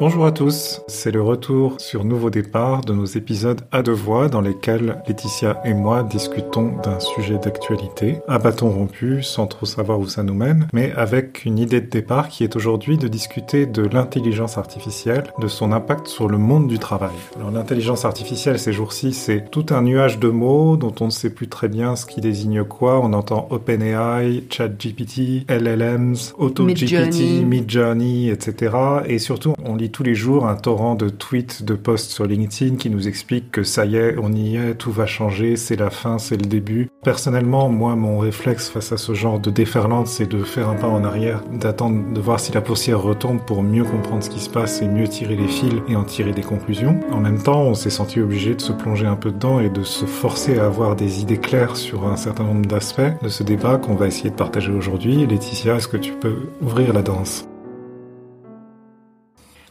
Bonjour à tous, c'est le retour sur Nouveau Départ de nos épisodes à deux voix dans lesquels Laetitia et moi discutons d'un sujet d'actualité, à bâton rompu, sans trop savoir où ça nous mène, mais avec une idée de départ qui est aujourd'hui de discuter de l'intelligence artificielle, de son impact sur le monde du travail. Alors l'intelligence artificielle ces jours-ci, c'est tout un nuage de mots dont on ne sait plus très bien ce qui désigne quoi. On entend OpenAI, ChatGPT, LLMs, AutoGPT, Midjourney, etc. Et surtout, on tous les jours un torrent de tweets, de posts sur LinkedIn qui nous expliquent que ça y est, on y est, tout va changer, c'est la fin, c'est le début. Personnellement, moi, mon réflexe face à ce genre de déferlante, c'est de faire un pas en arrière, d'attendre de voir si la poussière retombe pour mieux comprendre ce qui se passe et mieux tirer les fils et en tirer des conclusions. En même temps, on s'est senti obligé de se plonger un peu dedans et de se forcer à avoir des idées claires sur un certain nombre d'aspects de ce débat qu'on va essayer de partager aujourd'hui. Laetitia, est-ce que tu peux ouvrir la danse?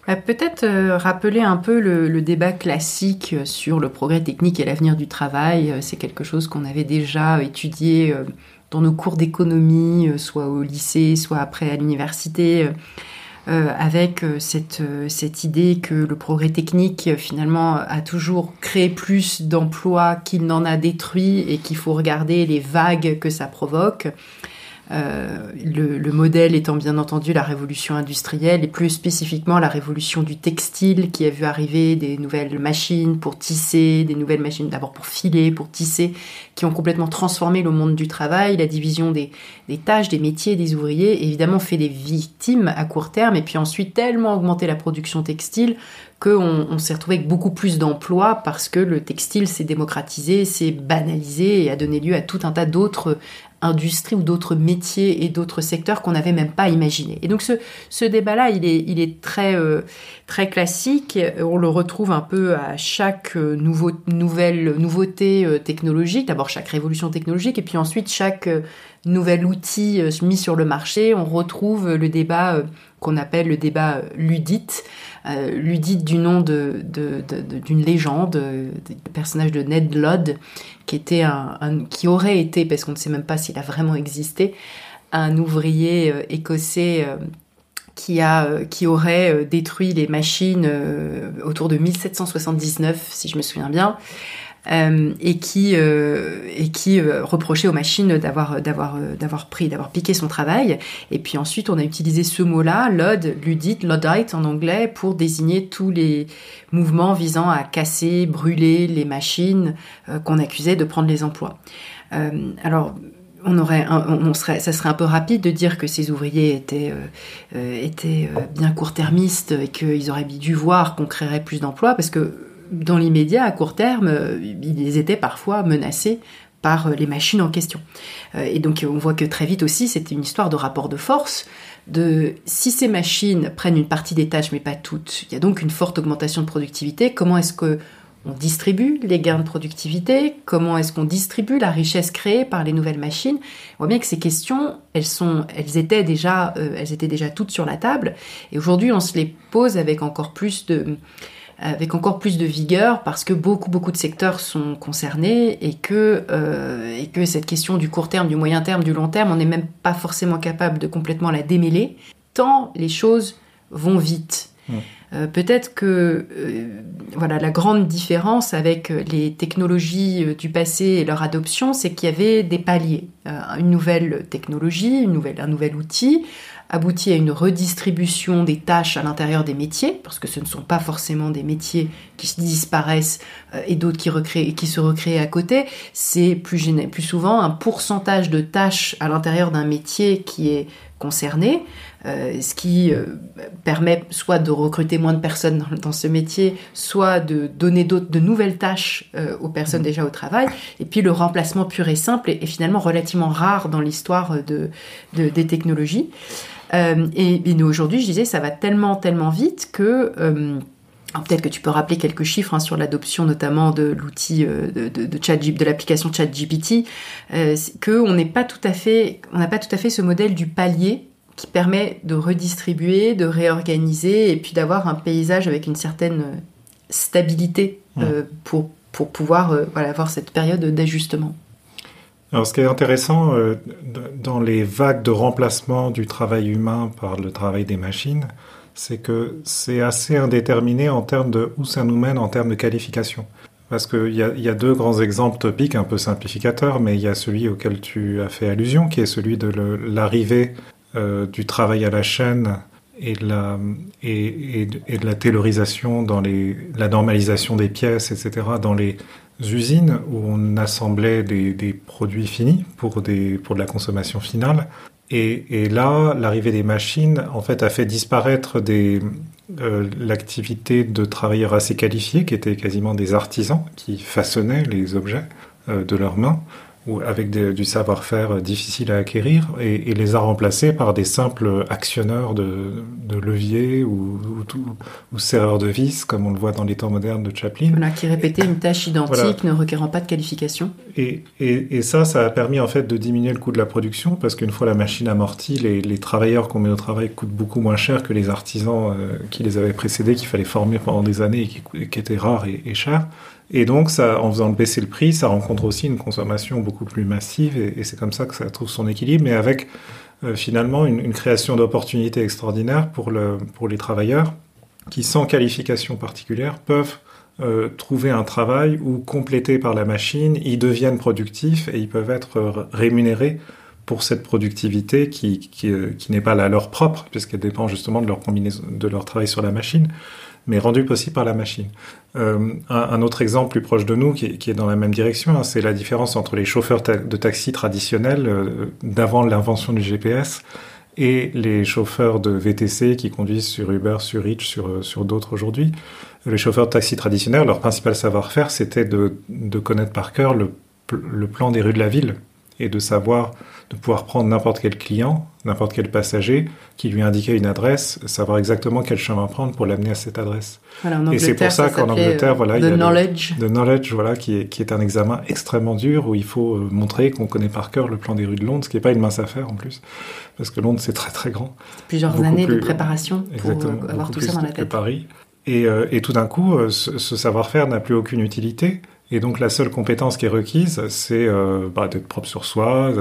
Peut-être euh, rappeler un peu le, débat classique sur le progrès technique et l'avenir du travail. Euh, c'est quelque chose qu'on avait déjà étudié euh, dans nos cours d'économie, soit au lycée, soit après à l'université, avec cette, cette idée que le progrès technique, finalement, a toujours créé plus d'emplois qu'il n'en a détruit et qu'il faut regarder les vagues que ça provoque. Euh, le, modèle étant bien entendu la révolution industrielle et plus spécifiquement la révolution du textile qui a vu arriver des nouvelles machines pour tisser, des nouvelles machines d'abord pour filer, pour tisser, qui ont complètement transformé le monde du travail, la division des, tâches, des métiers, des ouvriers, évidemment fait des victimes à court terme et puis ensuite tellement augmenté la production textile qu'on on, s'est retrouvé avec beaucoup plus d'emplois parce que le textile s'est démocratisé, s'est banalisé et a donné lieu à tout un tas d'autres industries ou d'autres métiers et d'autres secteurs qu'on n'avait même pas imaginé. Et donc ce, ce débat-là, il est, il est très, euh, très classique. On le retrouve un peu à chaque euh, nouveau, nouvelle nouveauté euh, technologique. D'abord chaque révolution technologique et puis ensuite chaque nouvel outil mis sur le marché. On retrouve le débat qu'on appelle le débat ludite. Euh, ludite du nom d'une de, de, légende, du personnage de Ned Ludd, qui aurait été, parce qu'on ne sait même pas s'il a vraiment existé, un ouvrier euh, écossais euh, qui, qui aurait détruit les machines autour de 1779, si je me souviens bien, euh, et qui euh, et qui euh, reprochait aux machines d'avoir d'avoir d'avoir pris d'avoir piqué son travail. Et puis ensuite on a utilisé ce mot-là Lod ludite Luddite en anglais pour désigner tous les mouvements visant à casser brûler les machines qu'on accusait de prendre les emplois. Alors on aurait, on serait, ça serait un peu rapide de dire que ces ouvriers étaient, étaient bien court-termistes et qu'ils auraient dû voir qu'on créerait plus d'emplois, parce que dans l'immédiat, à court terme, euh, ils étaient parfois menacés par euh, les machines en question. Euh, et donc on voit que très vite aussi, c'était une histoire de rapport de force, de si ces machines prennent une partie des tâches mais pas toutes, il y a donc une forte augmentation de productivité, comment est-ce que on distribue les gains de productivité, comment est-ce qu'on distribue la richesse créée par les nouvelles machines? On voit bien que ces questions, elles sont, elles étaient déjà, elles étaient déjà toutes sur la table, et aujourd'hui on se les pose avec encore plus de, avec encore plus de vigueur parce que beaucoup beaucoup de secteurs sont concernés et que, euh, et que cette question du court terme, du moyen terme, du long terme, on n'est même pas forcément capable de complètement la démêler, tant les choses vont vite. Euh, peut-être que euh, voilà la grande différence avec les technologies du passé et leur adoption, c'est qu'il y avait des paliers. une nouvelle technologie, une nouvelle, un nouvel outil, aboutit à une redistribution des tâches à l'intérieur des métiers, parce que ce ne sont pas forcément des métiers qui disparaissent euh, et d'autres qui, qui se recréent à côté, c'est plus, plus souvent un pourcentage de tâches à l'intérieur d'un métier qui est concerné, euh, ce qui euh, permet soit de recruter moins de personnes dans, ce métier, soit de donner de nouvelles tâches aux personnes mmh. déjà au travail. Et puis le remplacement pur et simple est, finalement relativement rare dans l'histoire de, des technologies. Euh, et, nous aujourd'hui, je disais, ça va tellement, tellement vite que euh, peut-être que tu peux rappeler quelques chiffres hein, sur l'adoption notamment de l'outil euh, de, de, de l'application ChatGPT, euh, qu'on n'est pas tout à fait, on n'a pas tout à fait ce modèle du palier qui permet de redistribuer, de réorganiser et puis d'avoir un paysage avec une certaine stabilité pour, pour pouvoir voilà, avoir cette période d'ajustement. Alors, ce qui est intéressant euh, dans les vagues de remplacement du travail humain par le travail des machines, c'est que c'est assez indéterminé en termes de où ça nous mène en termes de qualification. Parce qu'il y, a deux grands exemples topiques, un peu simplificateurs, mais il y a celui auquel tu as fait allusion, qui est celui de l'arrivée euh, du travail à la chaîne et de la, et, de la dans la normalisation des pièces, etc., dans les usines où on assemblait des, produits finis pour, de la consommation finale. Et, là, l'arrivée des machines, en fait, a fait disparaître euh, l'activité de travailleurs assez qualifiés, qui étaient quasiment des artisans, qui façonnaient les objets euh, de leurs mains, ou avec des, du savoir-faire difficile à acquérir, et, et, les a remplacés par des simples actionneurs de, de levier ou, ou, ou, serreurs de vis, comme on le voit dans les temps modernes de Chaplin. Voilà, qui répétaient une tâche identique, voilà. ne requérant pas de qualification. Et, et, ça, ça a permis en fait de diminuer le coût de la production, parce qu'une fois la machine amortie, les, les travailleurs qu'on met au travail coûtent beaucoup moins cher que les artisans euh, qui les avaient précédés, qu'il fallait former pendant des années et qui, qui étaient rares et, et chers. Et donc, ça, en faisant baisser le prix, ça rencontre aussi une consommation beaucoup plus massive, et, c'est comme ça que ça trouve son équilibre, mais avec euh, finalement une, création d'opportunités extraordinaires pour, le, pour les travailleurs qui, sans qualification particulière, peuvent euh, trouver un travail ou complété par la machine, ils deviennent productifs et ils peuvent être rémunérés pour cette productivité qui, euh, n'est pas la leur propre, puisqu'elle dépend justement de leur travail sur la machine mais rendu possible par la machine. Euh, un, autre exemple plus proche de nous, qui est, dans la même direction, hein, c'est la différence entre les chauffeurs de taxi traditionnels euh, d'avant l'invention du GPS et les chauffeurs de VTC qui conduisent sur Uber, sur Reach, sur, sur d'autres aujourd'hui. Les chauffeurs de taxi traditionnels, leur principal savoir-faire, c'était de, de, connaître par cœur le, le plan des rues de la ville et de savoir de pouvoir prendre n'importe quel client, n'importe quel passager qui lui indiquait une adresse, savoir exactement quel chemin prendre pour l'amener à cette adresse. Voilà, et c'est pour ça, ça qu'en Angleterre, voilà, il y a knowledge. le knowledge, voilà, qui est, qui est un examen extrêmement dur où il faut euh, montrer qu'on connaît par cœur le plan des rues de Londres, ce qui n'est pas une mince affaire en plus, parce que Londres c'est très très grand. Plusieurs Beaucoup années plus, de préparation pour exactement, avoir tout ça dans la tête. Que Paris. Et, euh, et tout d'un coup, euh, ce, ce savoir-faire n'a plus aucune utilité. Et donc la seule compétence qui est requise, c'est euh, bah, d'être propre sur soi,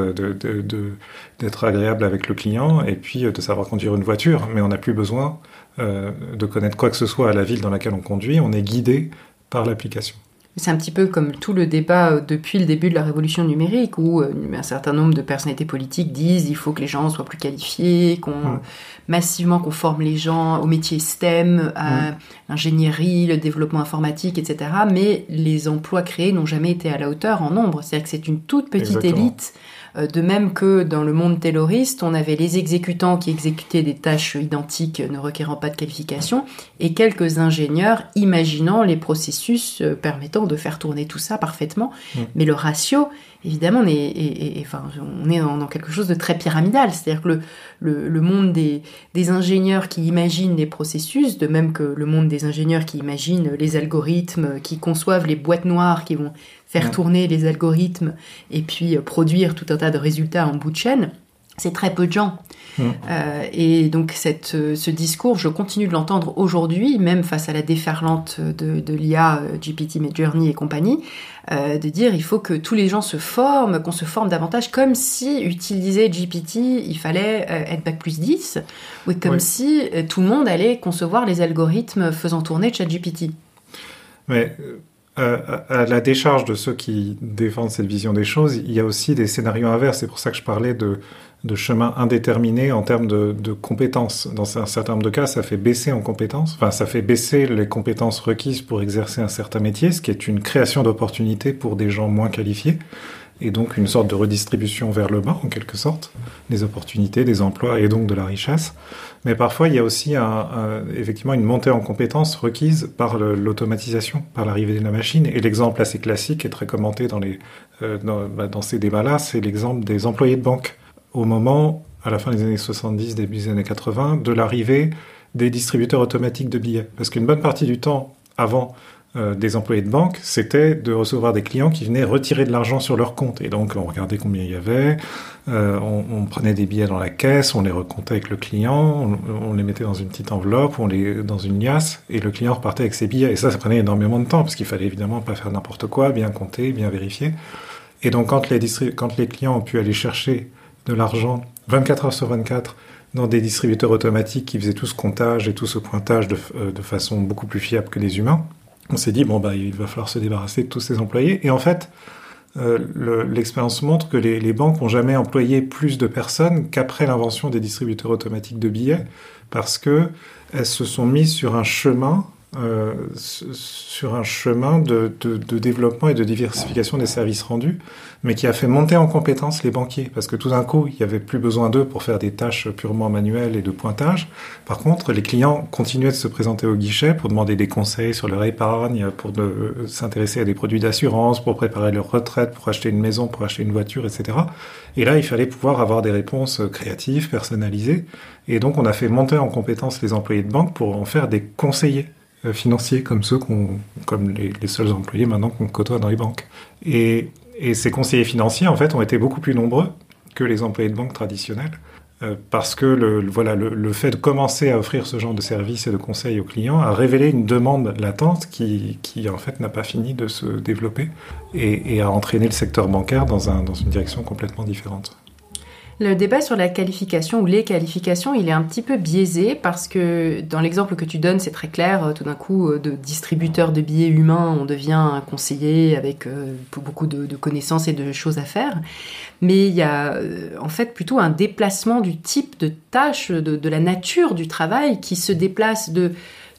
d'être agréable avec le client, et puis de savoir conduire une voiture. Mais on n'a plus besoin euh, de connaître quoi que ce soit à la ville dans laquelle on conduit, on est guidé par l'application. C'est un petit peu comme tout le débat depuis le début de la révolution numérique, où euh, un certain nombre de personnalités politiques disent il faut que les gens soient plus qualifiés, qu'on mmh. massivement qu'on forme les gens au métier STEM, à mmh. l'ingénierie, le développement informatique, etc. Mais les emplois créés n'ont jamais été à la hauteur en nombre. C'est-à-dire que c'est une toute petite Exactement. élite Euh, de même que dans le monde tayloriste, on avait les exécutants qui exécutaient des tâches identiques ne requérant pas de qualification et quelques ingénieurs imaginant les processus euh, permettant de faire tourner tout ça parfaitement. Mmh. Mais le ratio, évidemment, on est, est, est, enfin, on est dans, dans, quelque chose de très pyramidal. C'est-à-dire que le, le, le monde des, des, ingénieurs qui imaginent les processus, de même que le monde des ingénieurs qui imaginent les algorithmes, qui conçoivent les boîtes noires qui vont faire tourner les algorithmes et puis euh, produire tout un tas de résultats en bout de chaîne, c'est très peu de gens. Mmh. Euh, et donc cette, euh, ce discours, je continue de l'entendre aujourd'hui, même face à la déferlante de, de l'IA, GPT, Midjourney et compagnie, euh, de dire il faut que tous les gens se forment, qu'on se forme davantage, comme si utiliser GPT, il fallait être bac plus 10, ou comme oui. si tout le monde allait concevoir les algorithmes faisant tourner ChatGPT. Mais euh, à la décharge de ceux qui défendent cette vision des choses, il y a aussi des scénarios inverses. C'est pour ça que je parlais de, de chemin indéterminé en termes de, de, compétences. Dans un certain nombre de cas, ça fait baisser en compétences. Enfin, ça fait baisser les compétences requises pour exercer un certain métier, ce qui est une création d'opportunités pour des gens moins qualifiés. Et donc une sorte de redistribution vers le bas, en quelque sorte, des opportunités, des emplois et donc de la richesse. Mais parfois, il y a aussi effectivement une montée en compétences requise par l'automatisation, par l'arrivée de la machine. Et l'exemple assez classique et très commenté euh, bah, dans ces débats-là, c'est l'exemple des employés de banque. Au moment, à la fin des années 70, début des années 80, de l'arrivée des distributeurs automatiques de billets. Parce qu'une bonne partie du temps, avant, euh, des employés de banque, c'était de recevoir des clients qui venaient retirer de l'argent sur leur compte. Et donc, on regardait combien il y avait, euh, on, prenait des billets dans la caisse, on les recomptait avec le client, on, les mettait dans une petite enveloppe, on les dans une liasse, et le client repartait avec ses billets. Et ça, ça prenait énormément de temps, parce qu'il fallait évidemment pas faire n'importe quoi, bien compter, bien vérifier. Et donc, quand les, clients ont pu aller chercher de l'argent 24 heures sur 24 dans des distributeurs automatiques qui faisaient tout ce comptage et tout ce pointage de, de façon beaucoup plus fiable que les humains, on s'est dit, bon, bah, il va falloir se débarrasser de tous ces employés. Et en fait, euh, l'expérience montre que les, banques n'ont jamais employé plus de personnes qu'après l'invention des distributeurs automatiques de billets, parce que elles se sont mises sur un chemin euh, sur un chemin de, de, de, développement et de diversification des services rendus, mais qui a fait monter en compétence les banquiers, parce que tout d'un coup, il n'y avait plus besoin d'eux pour faire des tâches purement manuelles et de pointage. Par contre, les clients continuaient de se présenter au guichet pour demander des conseils sur leur épargne, pour s'intéresser à des produits d'assurance, pour préparer leur retraite, pour acheter une maison, pour acheter une voiture, etc. Et là, il fallait pouvoir avoir des réponses créatives, personnalisées. Et donc, on a fait monter en compétence les employés de banque pour en faire des conseillers euh, financiers comme ceux qu'on, comme les, les, seuls employés maintenant qu'on côtoie dans les banques. Et, et, ces conseillers financiers, en fait, ont été beaucoup plus nombreux que les employés de banque traditionnels, euh, parce que le, voilà, le, le, fait de commencer à offrir ce genre de services et de conseils aux clients a révélé une demande latente qui, qui en fait, n'a pas fini de se développer et, et a entraîné le secteur bancaire dans, un, dans une direction complètement différente. Le débat sur la qualification ou les qualifications, il est un petit peu biaisé parce que dans l'exemple que tu donnes, c'est très clair. Euh, tout d'un coup, euh, de distributeur de billets humains, on devient un conseiller avec euh, beaucoup de, connaissances et de choses à faire. Mais il y a en fait plutôt un déplacement du type de tâche, de, de la nature du travail qui se déplace de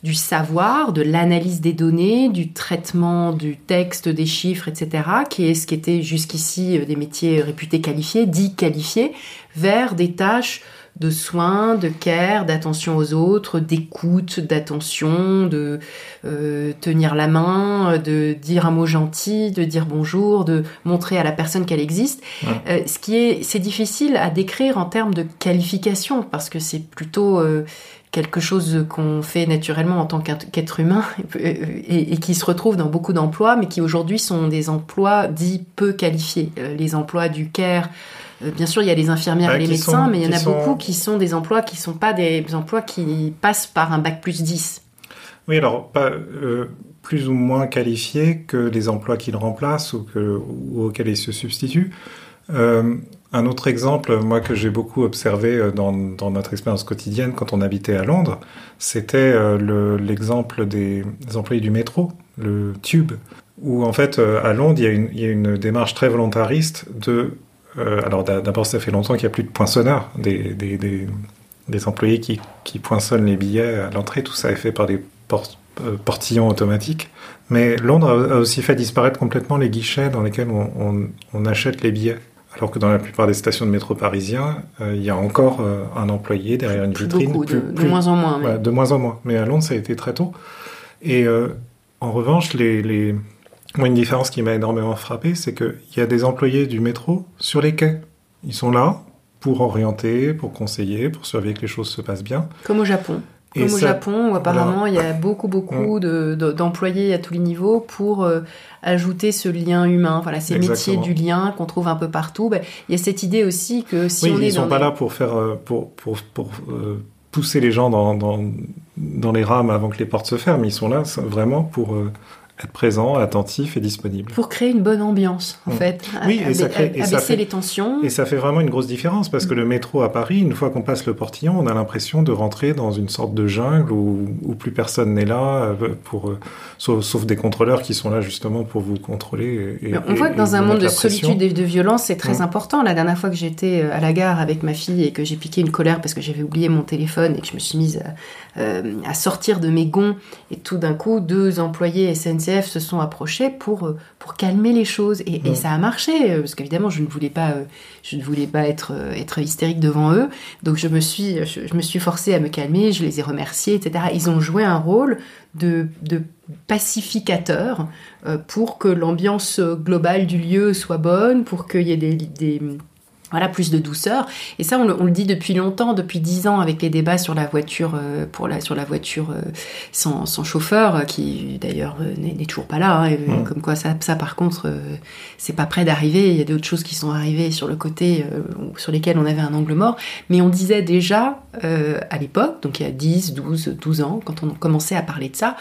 du savoir, de l'analyse des données, du traitement du texte, des chiffres, etc., qui est ce qui était jusqu'ici euh, des métiers réputés qualifiés, dits qualifiés, vers des tâches de soins, de care, d'attention aux autres, d'écoute, d'attention, de euh, tenir la main, de dire un mot gentil, de dire bonjour, de montrer à la personne qu'elle existe. Euh, ce qui est, c'est difficile à décrire en termes de qualification parce que c'est plutôt euh, quelque chose qu'on fait naturellement en tant qu'être humain et, qui se retrouve dans beaucoup d'emplois, mais qui aujourd'hui sont des emplois dits peu qualifiés. Euh, les emplois du care, euh, bien sûr, il y a les infirmières bah, et les médecins, sont, mais il y en a sont... beaucoup qui sont des emplois qui sont pas des emplois qui passent par un bac plus 10. Oui, alors pas euh, plus ou moins qualifiés que les emplois qu'ils remplacent ou, que, ou auxquels ils se substituent. Euh, un autre exemple, moi que j'ai beaucoup observé euh, dans, notre expérience quotidienne quand on habitait à Londres, c'était euh, l'exemple le, des, employés du métro, le Tube, où en fait euh, à Londres il y, a une, démarche très volontariste de... Alors d'abord ça fait longtemps qu'il n'y a plus de poinçonneurs, des, employés qui, qui, poinçonnent les billets à l'entrée, tout ça est fait par des port, euh, portillons automatiques. Mais Londres a, aussi fait disparaître complètement les guichets dans lesquels on achète les billets. Alors que dans la plupart des stations de métro parisiens, euh, il y a encore euh, un employé derrière une plus vitrine. Beaucoup, plus, de, plus, de, moins en moins. Ouais, de moins en moins. Mais à Londres, ça a été très tôt. Et euh, en revanche, les, les... Moi, une différence qui m'a énormément frappé, c'est qu'il y a des employés du métro sur les quais. Ils sont là pour orienter, pour conseiller, pour surveiller que les choses se passent bien. Comme au Japon. Comme et au ça, Japon, où apparemment voilà. il y a beaucoup, beaucoup mmh. d'employés de, à tous les niveaux pour euh, ajouter ce lien humain. Voilà, ces Exactement. métiers du lien qu'on trouve un peu partout. Ben, il y a cette idée aussi que si oui, on ils est sont dans pas des... là pour faire, pour, pour, pour euh, pousser les gens dans, dans, dans, les rames avant que les portes se ferment. Ils sont là vraiment pour euh, être présent, attentif et disponible. Pour créer une bonne ambiance, en mmh. fait. Oui, et ça crée, et abaisser ça fait, les tensions. Et ça fait vraiment une grosse différence parce que le métro à Paris, une fois qu'on passe le portillon, on a l'impression de rentrer dans une sorte de jungle où, où plus personne n'est là, pour, euh, sauf, sauf, des contrôleurs qui sont là justement pour vous contrôler. Et, on voit que dans un monde de solitude et de violence, c'est très mmh. important. La dernière fois que j'étais euh, à la gare avec ma fille et que j'ai piqué une colère parce que j'avais oublié mon téléphone et que je me suis mise à, euh, à sortir de mes gonds et tout d'un coup, deux employés SNCF se sont approchés pour, euh, pour calmer les choses. Et, et ça a marché, euh, parce qu'évidemment, je ne voulais pas, euh, je ne voulais pas être, être hystérique devant eux. Donc, je me, suis, je, je me suis forcée à me calmer, je les ai remerciés, etc. Ils ont joué un rôle de, de pacificateur pour que l'ambiance globale du lieu soit bonne, pour qu'il y ait des, des voilà, plus de douceur. Et ça, on le, on le, dit depuis longtemps, depuis dix ans, avec les débats sur la voiture, euh, pour la, sur la voiture euh, sans, sans, chauffeur, qui d'ailleurs euh, n'est toujours pas là. Hein, mmh. Comme quoi, ça, ça par contre, c'est pas près d'arriver. Il y a d'autres choses qui sont arrivées sur le côté, sur lesquelles on avait un angle mort. Mais on disait déjà à l'époque, donc il y a 10, 12, 12 ans, quand on commençait à parler de ça,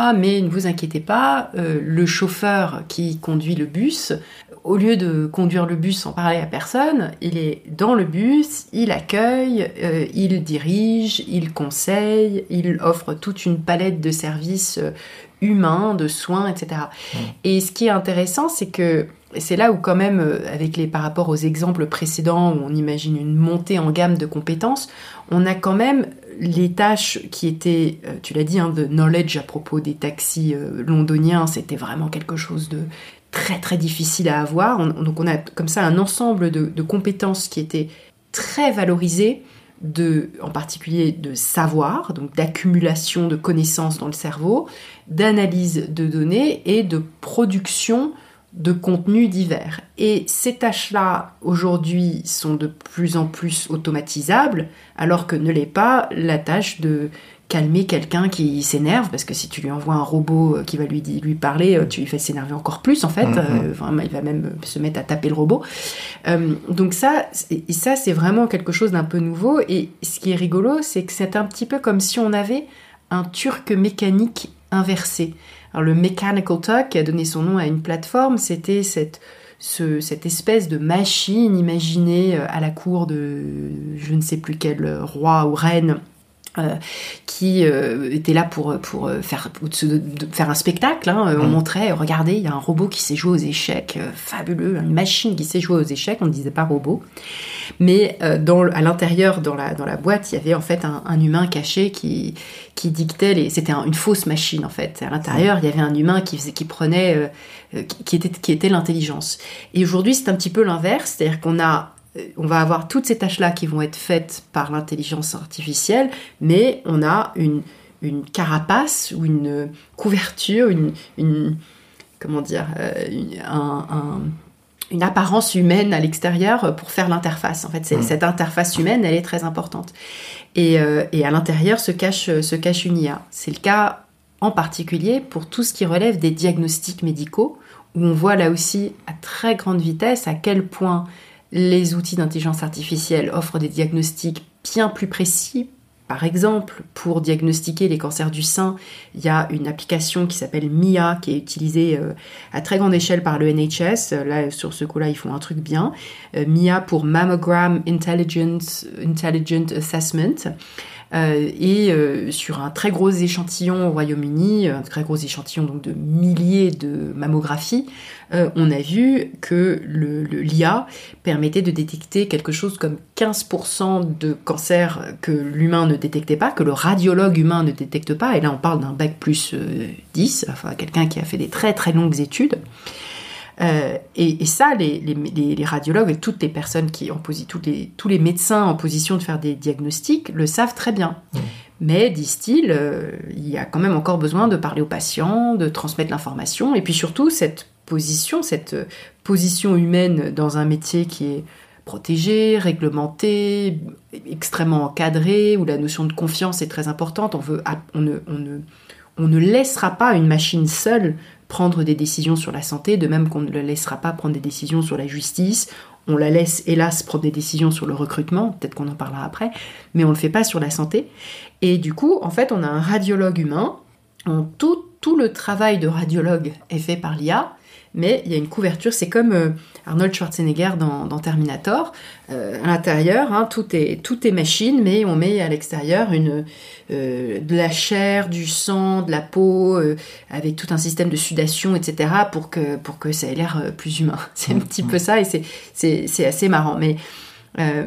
ah mais ne vous inquiétez pas, euh, le chauffeur qui conduit le bus au lieu de conduire le bus sans parler à personne, il est dans le bus, il accueille, euh, il dirige, il conseille, il offre toute une palette de services euh, humains, de soins, etc. Et ce qui est intéressant, c'est que c'est là où quand même, avec les par rapport aux exemples précédents où on imagine une montée en gamme de compétences, on a quand même les tâches qui étaient, tu l'as dit, hein, de knowledge à propos des taxis londoniens, c'était vraiment quelque chose de très très difficile à avoir. donc on a comme ça un ensemble de, compétences qui étaient très valorisées, en particulier de savoir, donc d'accumulation de connaissances dans le cerveau, d'analyse de données et de production de contenus divers. Et ces tâches-là, aujourd'hui, sont de plus en plus automatisables, alors que ne l'est pas la tâche de calmer quelqu'un qui s'énerve, parce que si tu lui envoies un robot euh, qui va lui, lui parler, euh, tu lui fais s'énerver encore plus en fait, mm-hmm. euh, il va même se mettre à taper le robot. donc ça, et ça c'est vraiment quelque chose d'un peu nouveau, et ce qui est rigolo, c'est que c'est un petit peu comme si on avait un turc mécanique inversé. Alors le Mechanical Turk, qui a donné son nom à une plateforme, c'était cette, cette espèce de machine imaginée à la cour de je ne sais plus quel roi ou reine qui euh, était là pour, pour euh, faire, faire un spectacle. Hein. On mm. montrait, regardez, il y a un robot qui sait jouer aux échecs, fabuleux, une machine qui sait jouer aux échecs, on ne disait pas robot. Mais dans, à l'intérieur, dans la, dans la boîte, il y avait en fait un, humain caché qui, qui dictait les... C'était une fausse machine en fait. À l'intérieur, il y avait un humain qui, faisait, qui prenait... qui était, qui était l'intelligence. Et aujourd'hui, c'est un petit peu l'inverse, c'est-à-dire qu'on a on va avoir toutes ces tâches-là qui vont être faites par l'intelligence artificielle, mais on a une, carapace ou une couverture, une, comment dire, euh, une, apparence humaine à l'extérieur pour faire l'interface. En fait, mmh. cette interface humaine, elle est très importante. Euh, et, à l'intérieur se cache, se cache une IA. C'est le cas en particulier pour tout ce qui relève des diagnostics médicaux, où on voit là aussi à très grande vitesse à quel point les outils d'intelligence artificielle offrent des diagnostics bien plus précis. Par exemple, pour diagnostiquer les cancers du sein, il y a une application qui s'appelle MIA qui est utilisée euh, à très grande échelle par le NHS. Là, sur ce coup-là, ils font un truc bien. Euh, MIA pour Mammogram Intelligent, Intelligent Assessment. Euh, et euh, sur un très gros échantillon au Royaume-Uni, un très gros échantillon donc de milliers de mammographies, euh, on a vu que le, l'IA permettait de détecter quelque chose comme 15% de cancers que l'humain ne détectait pas, que le radiologue humain ne détecte pas, et là on parle d'un bac plus 10, enfin quelqu'un qui a fait des très très longues études. Euh, et, ça, les, radiologues et toutes les personnes qui en les, tous les médecins en position de faire des diagnostics le savent très bien. Mmh. Mais, disent-ils, euh, il y a quand même encore besoin de parler aux patients, de transmettre l'information, et puis surtout cette position, cette position humaine dans un métier qui est protégé, réglementé, extrêmement encadré, où la notion de confiance est très importante. On, veut, on, ne, on, ne, on ne laissera pas une machine seule prendre des décisions sur la santé, de même qu'on ne le laissera pas prendre des décisions sur la justice. On la laisse, hélas, prendre des décisions sur le recrutement, peut-être qu'on en parlera après, mais on ne le fait pas sur la santé. Et du coup, en fait, on a un radiologue humain. tout, tout le travail de radiologue est fait par l'IA mais il y a une couverture. C'est comme euh, Arnold Schwarzenegger dans, Terminator. Euh, à l'intérieur, hein, tout, est, tout est machine, mais on met à l'extérieur une euh, de la chair, du sang, de la peau, avec tout un système de sudation, etc., pour que, pour que ça ait l'air plus humain. C'est un petit peu ça, et c'est assez marrant. Mais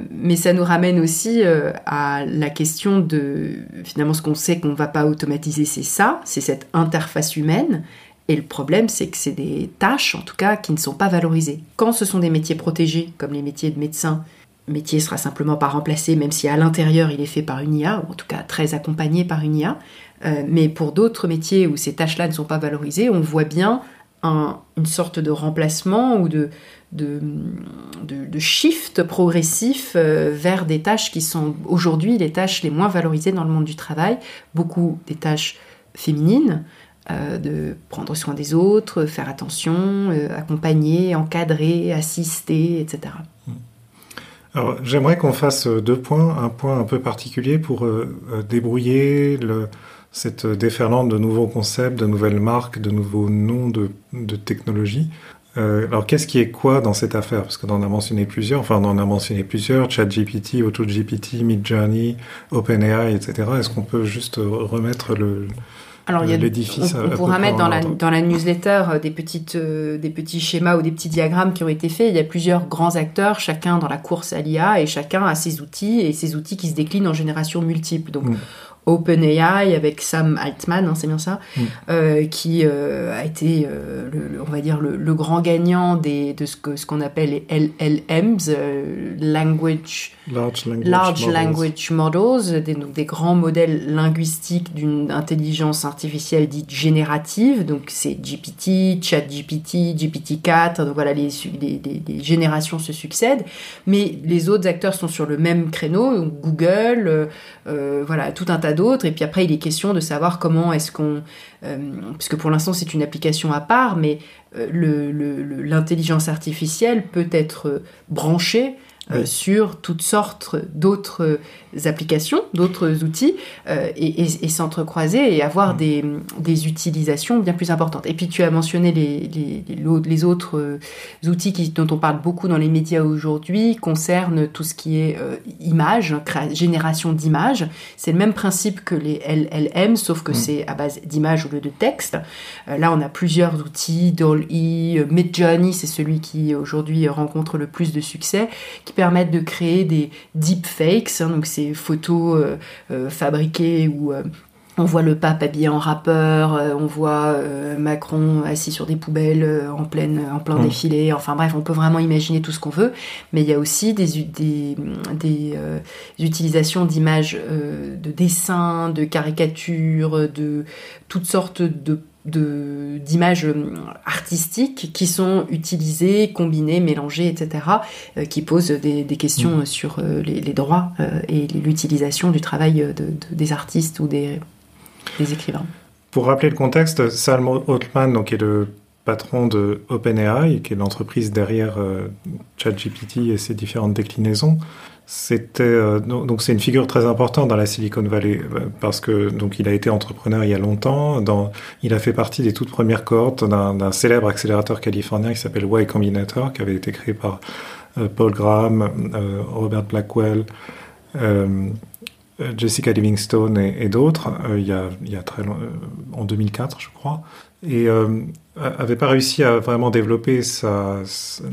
mais ça nous ramène aussi à la question de finalement ce qu'on sait qu'on ne va pas automatiser, c'est ça, c'est cette interface humaine. Et le problème, c'est que c'est des tâches, en tout cas, qui ne sont pas valorisées. Quand ce sont des métiers protégés, comme les métiers de médecin, le métier sera simplement pas remplacé, même si à l'intérieur il est fait par une IA, ou en tout cas très accompagné par une IA. Euh, mais pour d'autres métiers où ces tâches-là ne sont pas valorisées, on voit bien une sorte de remplacement ou de, shift progressif euh, vers des tâches qui sont aujourd'hui les tâches les moins valorisées dans le monde du travail, beaucoup des tâches féminines, euh, de prendre soin des autres, faire attention, euh, accompagner, encadrer, assister, etc. Alors j'aimerais qu'on fasse deux points, un point un peu particulier pour euh, débrouiller cette déferlante de nouveaux concepts, de nouvelles marques, de nouveaux noms de, technologies. Euh, alors, qu'est-ce qui est quoi dans cette affaire? Parce qu'on en a mentionné plusieurs. Enfin, on en a mentionné plusieurs ChatGPT, AutoGPT, Midjourney, OpenAI, etc. Est-ce qu'on peut juste remettre le alors, il y a, on, on pourra mettre dans la, dans la newsletter euh, des, petites, euh, des petits schémas ou des petits diagrammes qui ont été faits. Il y a plusieurs grands acteurs, chacun dans la course à l'IA, et chacun a ses outils, et ses outils qui se déclinent en générations multiples. Donc, mm. OpenAI avec Sam Altman, hein, c'est bien ça, mm. euh, qui euh, a été, euh, le, on va dire, le, grand gagnant des, de ce qu'on ce qu'on appelle les LLMs, euh, Language, Large Language, large language Models, des, des, grands modèles linguistiques d'une intelligence artificielle dite générative. Donc c'est GPT, ChatGPT, GPT-4, donc voilà, les, les, les, générations se succèdent. Mais les autres acteurs sont sur le même créneau, Google, voilà, tout un tas d'autres. Et puis après, il est question de savoir comment est-ce qu'on... Euh, puisque pour l'instant, c'est une application à part, mais euh, l'intelligence artificielle peut être branchée euh, sur toutes sortes d'autres applications, d'autres outils, euh, et, et, s'entrecroiser et avoir mm. des, des, utilisations bien plus importantes. Et puis tu as mentionné les, les, les autres euh, outils qui, dont on parle beaucoup dans les médias aujourd'hui, concernent tout ce qui est image, génération d'images. C'est le même principe que les LLM, sauf que mm. c'est à base d'images au lieu de texte. là, on a plusieurs outils, DALL-E, Midjourney, c'est celui qui aujourd'hui rencontre le plus de succès, qui permettent de créer des deepfakes, hein, donc ces photos euh, euh, fabriquées où euh, on voit le pape habillé en rappeur, on voit Macron assis sur des poubelles en, pleine, en plein mm. défilé. Enfin bref, on peut vraiment imaginer tout ce qu'on veut. Mais il y a aussi des, des, des utilisations d'images de dessins, de caricatures, de toutes sortes de d'images euh, artistiques qui sont utilisées, combinées, mélangées, etc., euh, qui posent des, questions mm. sur euh, les, droits et l'utilisation du travail des artistes ou des, des, écrivains. Pour rappeler le contexte, Salmo Altman, donc, est le patron de OpenAI, qui est l'entreprise derrière ChatGPT et ses différentes déclinaisons, c'était euh, donc c'est une figure très importante dans la Silicon Valley euh, parce que donc il a été entrepreneur il y a longtemps. Dans, il a fait partie des toutes premières cohortes d'un célèbre accélérateur californien qui s'appelle Y Combinator, qui avait été créé par euh, Paul Graham, Robert Blackwell, Jessica Livingstone et, d'autres. il, y a, il y a très en 2004, je crois et euh, avait pas réussi à vraiment développer sa,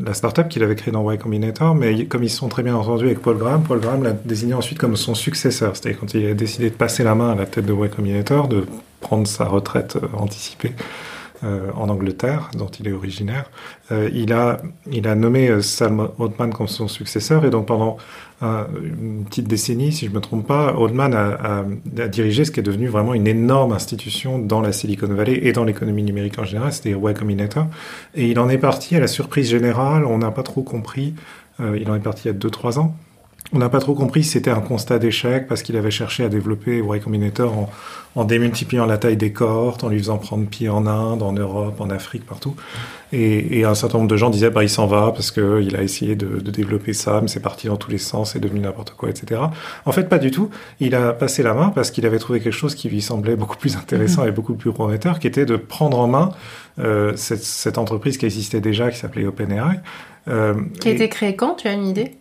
la startup qu'il avait créée dans Y Combinator, mais comme ils sont très bien entendus avec Paul Graham, Paul Graham l'a désigné ensuite comme son successeur. C'est-à-dire quand il a décidé de passer la main à la tête de Y Combinator, de prendre sa retraite euh, anticipée. Euh, en Angleterre, dont il est originaire. Euh, il, a, il a nommé euh, Sam Altman comme son successeur, et donc pendant une petite décennie, si je ne me trompe pas, Altman a, dirigé ce qui est devenu vraiment une énorme institution dans la Silicon Valley et dans l'économie numérique en général, Y Combinator. Et il en est parti à la surprise générale, on n'a pas trop compris, il en est parti il y a 2-3 ans. On n'a pas trop compris si c'était un constat d'échec parce qu'il avait cherché à développer Y Combinator en, en, démultipliant la taille des cohortes, en lui faisant prendre pied en Inde, en Europe, en Afrique, partout. Et, et un certain nombre de gens disaient bah il s'en va parce que il a essayé de, de développer ça, mais c'est parti dans tous les sens, c'est devenu n'importe quoi, etc. En fait, pas du tout. Il a passé la main parce qu'il avait trouvé quelque chose qui lui semblait beaucoup plus intéressant mm-hmm. et beaucoup plus prometteur, qui était de prendre en main euh, cette, cette, entreprise qui existait déjà, qui s'appelait OpenAI. Euh, qui a été créée quand? Tu as une idée?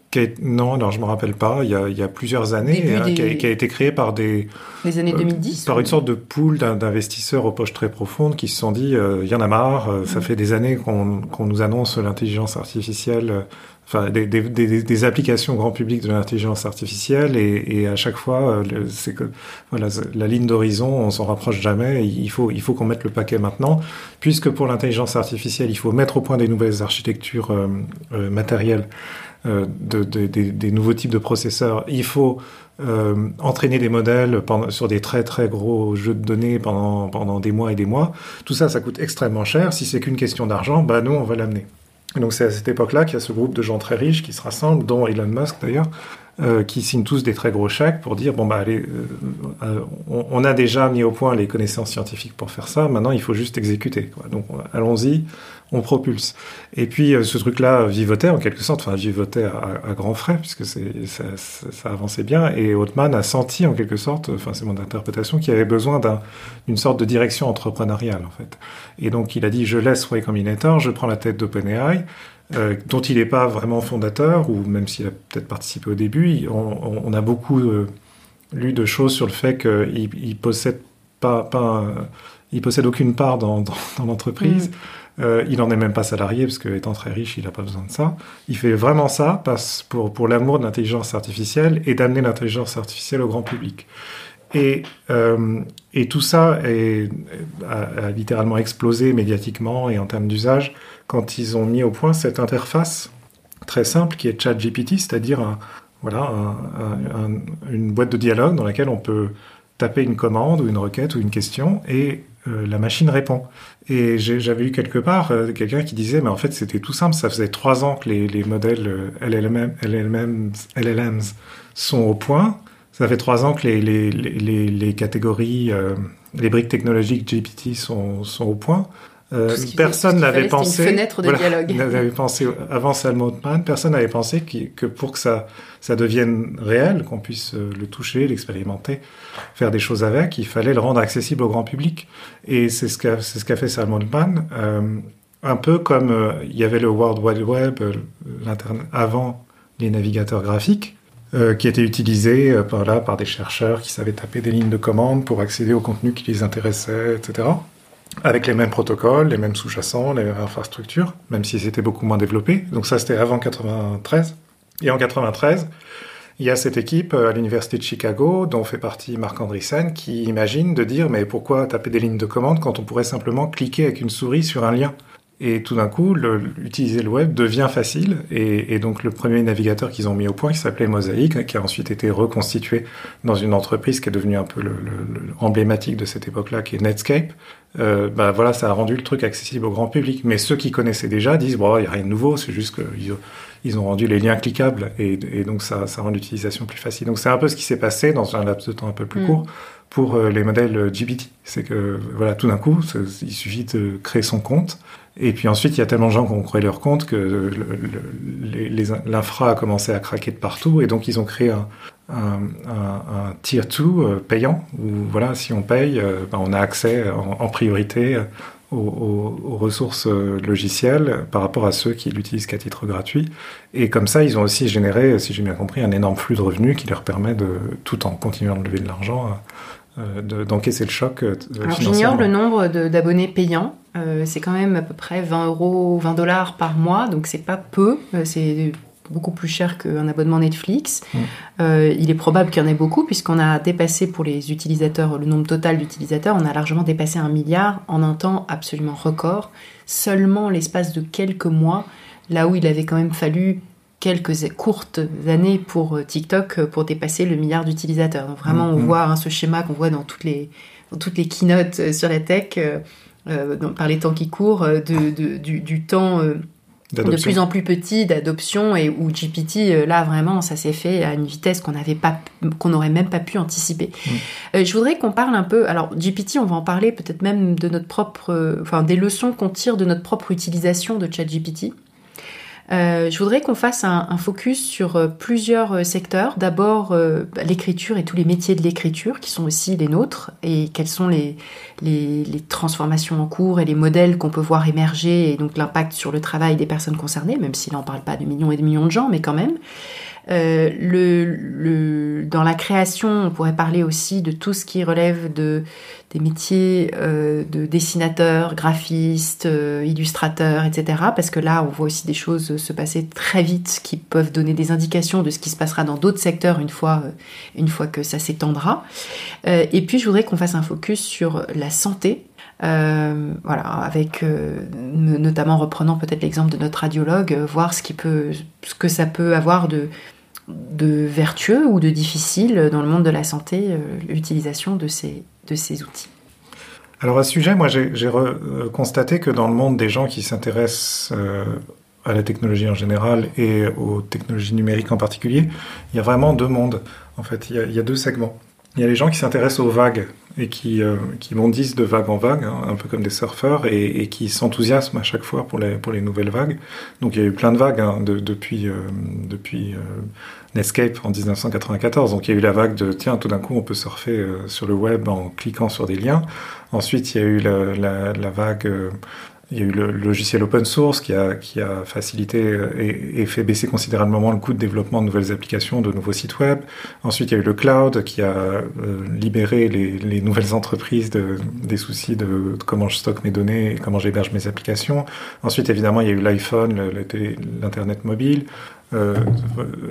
Non, alors je me rappelle pas. Il y a, il y a plusieurs années, hein, qui, a, qui, a, été créé par des les années 2010, euh, par une sorte de pool d'investisseurs aux poches très profondes qui se sont dit, euh, il y en a marre. Euh, ça mm. fait des années qu'on nous annonce l'intelligence artificielle, enfin des, des, des, des, applications grand public de l'intelligence artificielle, et, et, à chaque fois, c'est que voilà la ligne d'horizon, on s'en rapproche jamais. Il faut il faut qu'on mette le paquet maintenant, puisque pour l'intelligence artificielle, il faut mettre au point des nouvelles architectures matérielles. Euh, de, des nouveaux types de processeurs. Il faut euh, entraîner des modèles sur des très très gros jeux de données pendant, pendant des mois et des mois. Tout ça, ça coûte extrêmement cher. Si c'est qu'une question d'argent, bah nous, on va l'amener. Donc c'est à cette époque-là qu'il y a ce groupe de gens très riches qui se rassemblent, dont Elon Musk d'ailleurs, euh, qui signent tous des très gros chèques pour dire bon bah allez, on, a déjà mis au point les connaissances scientifiques pour faire ça, maintenant il faut juste exécuter. Donc allons-y, on propulse. Et puis ce truc-là vivotait en quelque sorte, enfin vivotait à, à grands frais puisque ça, ça, avançait bien. Et Othman a senti en quelque sorte, enfin c'est mon interprétation, qu'il avait besoin d'une sorte de direction entrepreneuriale en fait. Et donc il a dit je laisse Way Combinator, je prends la tête d'OpenAI. Euh, dont il n'est pas vraiment fondateur, ou même s'il a peut-être participé au début, on, a beaucoup euh, lu de choses sur le fait qu'il il possède pas, possède aucune part dans, dans, l'entreprise. Mm. Euh, il n'en est même pas salarié parce qu'étant très riche, il n'a pas besoin de ça. Il fait vraiment ça pour, pour l'amour de l'intelligence artificielle et d'amener l'intelligence artificielle au grand public. Et, et tout ça a, littéralement explosé médiatiquement et en termes d'usage quand ils ont mis au point cette interface très simple qui est ChatGPT, c'est-à-dire voilà, une boîte de dialogue dans laquelle on peut taper une commande ou une requête ou une question et euh, la machine répond. Et j'avais lu quelque part euh, quelqu'un qui disait, mais en fait c'était tout simple, ça faisait trois ans que les, modèles euh, LLM, LLMs sont au point, ça fait trois ans que les, catégories, les briques technologiques GPT sont au point. Euh, personne n'avait pensé. Une fenêtre de dialogue. N'avait pensé avant Salman personne n'avait pensé que pour que ça, ça devienne réel, qu'on puisse euh, le toucher, l'expérimenter, faire des choses avec, il fallait le rendre accessible au grand public. Et c'est ce qu'a c'est ce qu'a fait Salman euh, un peu comme euh, il y avait le World Wide Web, l'internet avant les navigateurs graphiques. qui étaient utilisés par là par des chercheurs qui savaient taper des lignes de commande pour accéder au contenu qui les intéressait, etc avec les mêmes protocoles, les mêmes sous-jacents, les mêmes infrastructures, même si c'était beaucoup moins développé. Donc ça, c'était avant 93. Et en 93, il y a cette équipe euh, à l'université de Chicago, dont fait partie Marc Andreessen, qui imagine de dire mais pourquoi taper des lignes de commande quand on pourrait simplement cliquer avec une souris sur un lien? Et tout d'un coup, le, utiliser le web devient facile. Et, et donc, le premier navigateur qu'ils ont mis au point, qui s'appelait Mosaic, qui a ensuite été reconstitué dans une entreprise qui est devenue un peu le, le, emblématique de cette époque-là, qui est Netscape. Euh, bah voilà, ça a rendu le truc accessible au grand public. Mais ceux qui connaissaient déjà disent bon, il n'y a rien de nouveau, c'est juste qu'ils ils ont rendu les liens cliquables et, et donc ça, ça rend l'utilisation plus facile. Donc c'est un peu ce qui s'est passé dans un laps de temps un peu plus mm. court pour euh, les modèles GPT. C'est que voilà, tout d'un coup, il suffit de créer son compte et puis ensuite, il y a tellement de gens qui ont créé leur compte que l'infra a commencé à craquer de partout. Et donc, ils ont créé un, tier 2 euh, payant, où voilà, si on paye, euh, ben, on a accès en, priorité aux, ressources euh, logicielles par rapport à ceux qui l'utilisent qu'à titre gratuit. Et comme ça, ils ont aussi généré, si j'ai bien compris, un énorme flux de revenus qui leur permet de, tout en continuant de lever de l'argent, d'encaisser le choc. Alors j'ignore le nombre d'abonnés payants. Euh, c'est quand même à peu près 20 euros, 20 dollars par mois, donc c'est pas peu. Euh, c'est beaucoup plus cher qu'un abonnement Netflix. Mm. Euh, il est probable qu'il y en ait beaucoup, puisqu'on a dépassé pour les utilisateurs, le nombre total d'utilisateurs, on a largement dépassé un milliard en un temps absolument record, seulement l'espace de quelques mois, là où il avait quand même fallu quelques courtes années pour TikTok pour dépasser le milliard d'utilisateurs. Donc vraiment, on mm. voit hein, ce schéma qu'on voit dans toutes les, dans toutes les keynotes sur la tech. Euh, par les temps qui courent, euh, de, du, temps euh, de plus en plus petit d'adoption et où GPT là vraiment ça s'est fait à une vitesse qu'on n'avait pas qu'on n'aurait même pas pu anticiper. Mm. je voudrais qu'on parle un peu alors GPT on va en parler peut-être même de notre propre enfin des leçons qu'on tire de notre propre utilisation de ChatGPT. Euh, je voudrais qu'on fasse un, focus sur euh, plusieurs euh, secteurs. D'abord, bah, l'écriture et tous les métiers de l'écriture qui sont aussi les nôtres et quelles sont les, les, les transformations en cours et les modèles qu'on peut voir émerger et donc l'impact sur le travail des personnes concernées, même s'il n'en parle pas de millions et de millions de gens, mais quand même. Euh, le, le, dans la création, on pourrait parler aussi de tout ce qui relève de, des métiers euh, de dessinateur, graphiste, euh, illustrateur, etc. Parce que là, on voit aussi des choses se passer très vite qui peuvent donner des indications de ce qui se passera dans d'autres secteurs une fois, euh, une fois que ça s'étendra. Et puis, je voudrais qu'on fasse un focus sur la santé. Voilà, avec notamment reprenant peut-être l'exemple de notre radiologue, voir ce qui peut, ce que ça peut avoir de de vertueux ou de difficile dans le monde de la santé, l'utilisation de ces, de ces outils. Alors à ce sujet, moi j'ai euh, constaté que dans le monde des gens qui s'intéressent euh, à la technologie en général et aux technologies numériques en particulier, il y a vraiment deux mondes. En fait, il y a, deux segments. Il y a les gens qui s'intéressent aux vagues et qui, euh, qui bondissent de vague en vague, hein, un peu comme des surfeurs, et, qui s'enthousiasment à chaque fois pour les, pour les nouvelles vagues. Donc il y a eu plein de vagues hein, depuis, euh, depuis euh, Netscape en 1994. Donc il y a eu la vague de tiens, tout d'un coup on peut surfer sur le web en cliquant sur des liens. Ensuite il y a eu la, la, la vague il y a eu le logiciel open source qui a, qui a facilité et, fait baisser considérablement le coût de développement de nouvelles applications, de nouveaux sites web. Ensuite, il y a eu le cloud qui a euh, libéré les, les, nouvelles entreprises de, des soucis de, comment je stocke mes données et comment j'héberge mes applications. Ensuite, évidemment, il y a eu l'iPhone, l'Internet mobile. Euh,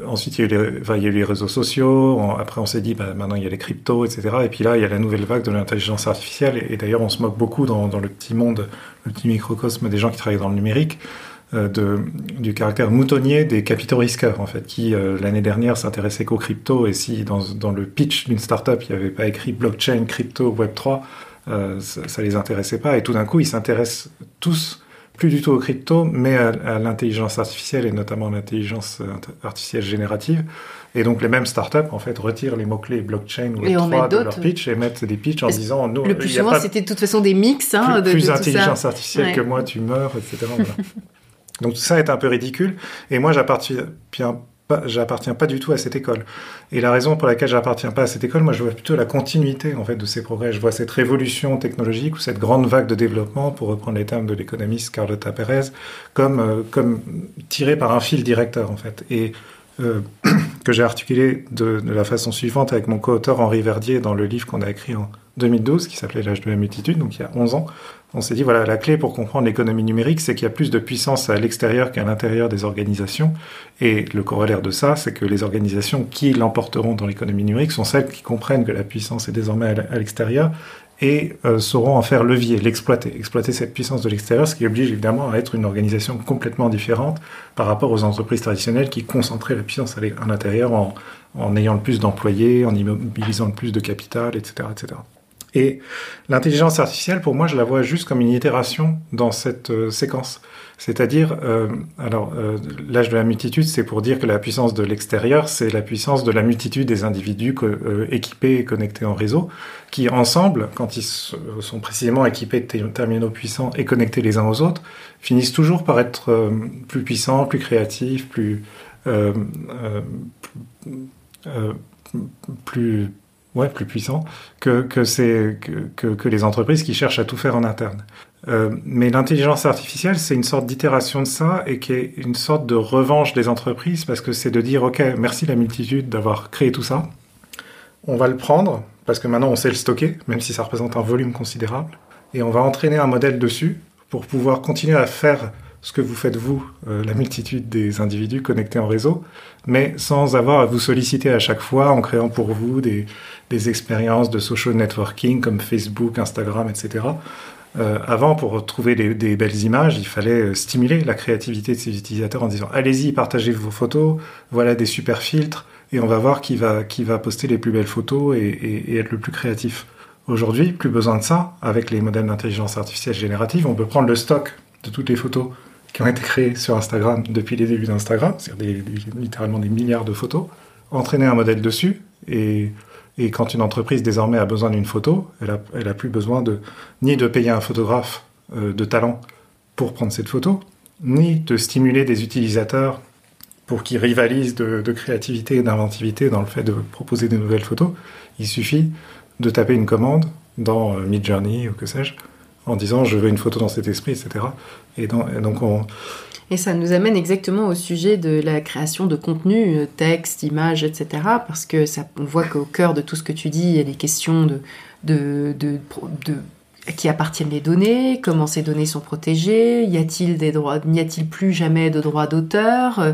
ensuite, il y, a eu les, réseaux sociaux. après, on s'est dit, bah, maintenant, il y a les cryptos, etc. Et puis là, il y a la nouvelle vague de l'intelligence artificielle. Et, d'ailleurs, on se moque beaucoup dans, le petit monde, le petit microcosme des gens qui travaillent dans le numérique, euh, du caractère moutonnier des capitaux risqueurs, en fait, qui, euh, l'année dernière, s'intéressaient qu'aux cryptos. Et si dans, le pitch d'une startup, il n'y avait pas écrit blockchain, crypto, Web3, euh, ça, ça les intéressait pas. Et tout d'un coup, ils s'intéressent tous plus du tout aux crypto, mais à, l'intelligence artificielle et notamment l'intelligence euh, artificielle générative. Et donc les mêmes startups en fait retirent les mots-clés blockchain ou Web3 de leur pitch et mettent des pitchs en disant nous le plus souvent c'était de toute façon des mix hein, plus, de, plus d'intelligence artificielle que moi tu meurs etc. donc tout ça est un peu ridicule et moi j'appartiens j'appartiens pas du tout à cette école. Et la raison pour laquelle j'appartiens pas à cette école, moi, je vois plutôt la continuité en fait de ces progrès. Je vois cette révolution technologique ou cette grande vague de développement, pour reprendre les termes de l'économiste Carlota Pérez, comme euh, comme tirée par un fil directeur en fait. Et euh, que j'ai articulé de, de, la façon suivante avec mon co-auteur Henri Verdier dans le livre qu'on a écrit en 2012, qui s'appelait L'âge de la multitude, donc il y a 11 ans, on s'est dit, voilà, la clé pour comprendre l'économie numérique, c'est qu'il y a plus de puissance à l'extérieur qu'à l'intérieur des organisations. Et le corollaire de ça, c'est que les organisations qui l'emporteront dans l'économie numérique sont celles qui comprennent que la puissance est désormais à l'extérieur et euh, sauront en faire levier, l'exploiter, exploiter cette puissance de l'extérieur, ce qui oblige évidemment à être une organisation complètement différente par rapport aux entreprises traditionnelles qui concentraient la puissance à l'intérieur en, ayant le plus d'employés, en immobilisant le plus de capital, etc. Et l'intelligence artificielle, pour moi, je la vois juste comme une itération dans cette euh, séquence. C'est-à-dire, euh, alors, euh, l'âge de la multitude, c'est pour dire que la puissance de l'extérieur, c'est la puissance de la multitude des individus équipés et connectés en réseau, qui ensemble, quand ils sont précisément équipés de terminaux puissants et connectés les uns aux autres, finissent toujours par être plus puissants, plus créatifs, plus plus ouais, plus puissant que, que, c'est, que, que, les entreprises qui cherchent à tout faire en interne. Euh, mais l'intelligence artificielle, c'est une sorte d'itération de ça et qui est une sorte de revanche des entreprises parce que c'est de dire, OK, merci la multitude d'avoir créé tout ça. On va le prendre parce que maintenant on sait le stocker, même si ça représente un volume considérable. Et on va entraîner un modèle dessus pour pouvoir continuer à faire ce que vous faites vous, euh, la multitude des individus connectés en réseau, mais sans avoir à vous solliciter à chaque fois en créant pour vous des, des expériences de social networking comme Facebook, Instagram, etc. Euh, avant, pour trouver des, belles images, il fallait euh, stimuler la créativité de ces utilisateurs en disant allez-y, partagez vos photos, voilà des super filtres, et on va voir qui va, qui va poster les plus belles photos et être le plus créatif. Aujourd'hui, plus besoin de ça. Avec les modèles d'intelligence artificielle générative, on peut prendre le stock de toutes les photos qui ont été créés sur Instagram depuis les débuts d'Instagram, c'est-à-dire littéralement des milliards de photos, entraîner un modèle dessus et, et quand une entreprise désormais a besoin d'une photo, elle a, elle a plus besoin de ni de payer un photographe euh, de talent pour prendre cette photo, ni de stimuler des utilisateurs pour qu'ils rivalisent de, de créativité et d'inventivité dans le fait de proposer des nouvelles photos. Il suffit de taper une commande dans euh, Midjourney ou que sais-je, en disant je veux une photo dans cet esprit, etc. Et, donc on... Et ça nous amène exactement au sujet de la création de contenu, euh, texte, images, etc. Parce que ça, on voit qu'au cœur de tout ce que tu dis, il y a des questions de, de, de, de qui appartiennent les données, comment ces données sont protégées, y a-t-il des droits, n'y a-t-il plus jamais de droits d'auteur, euh,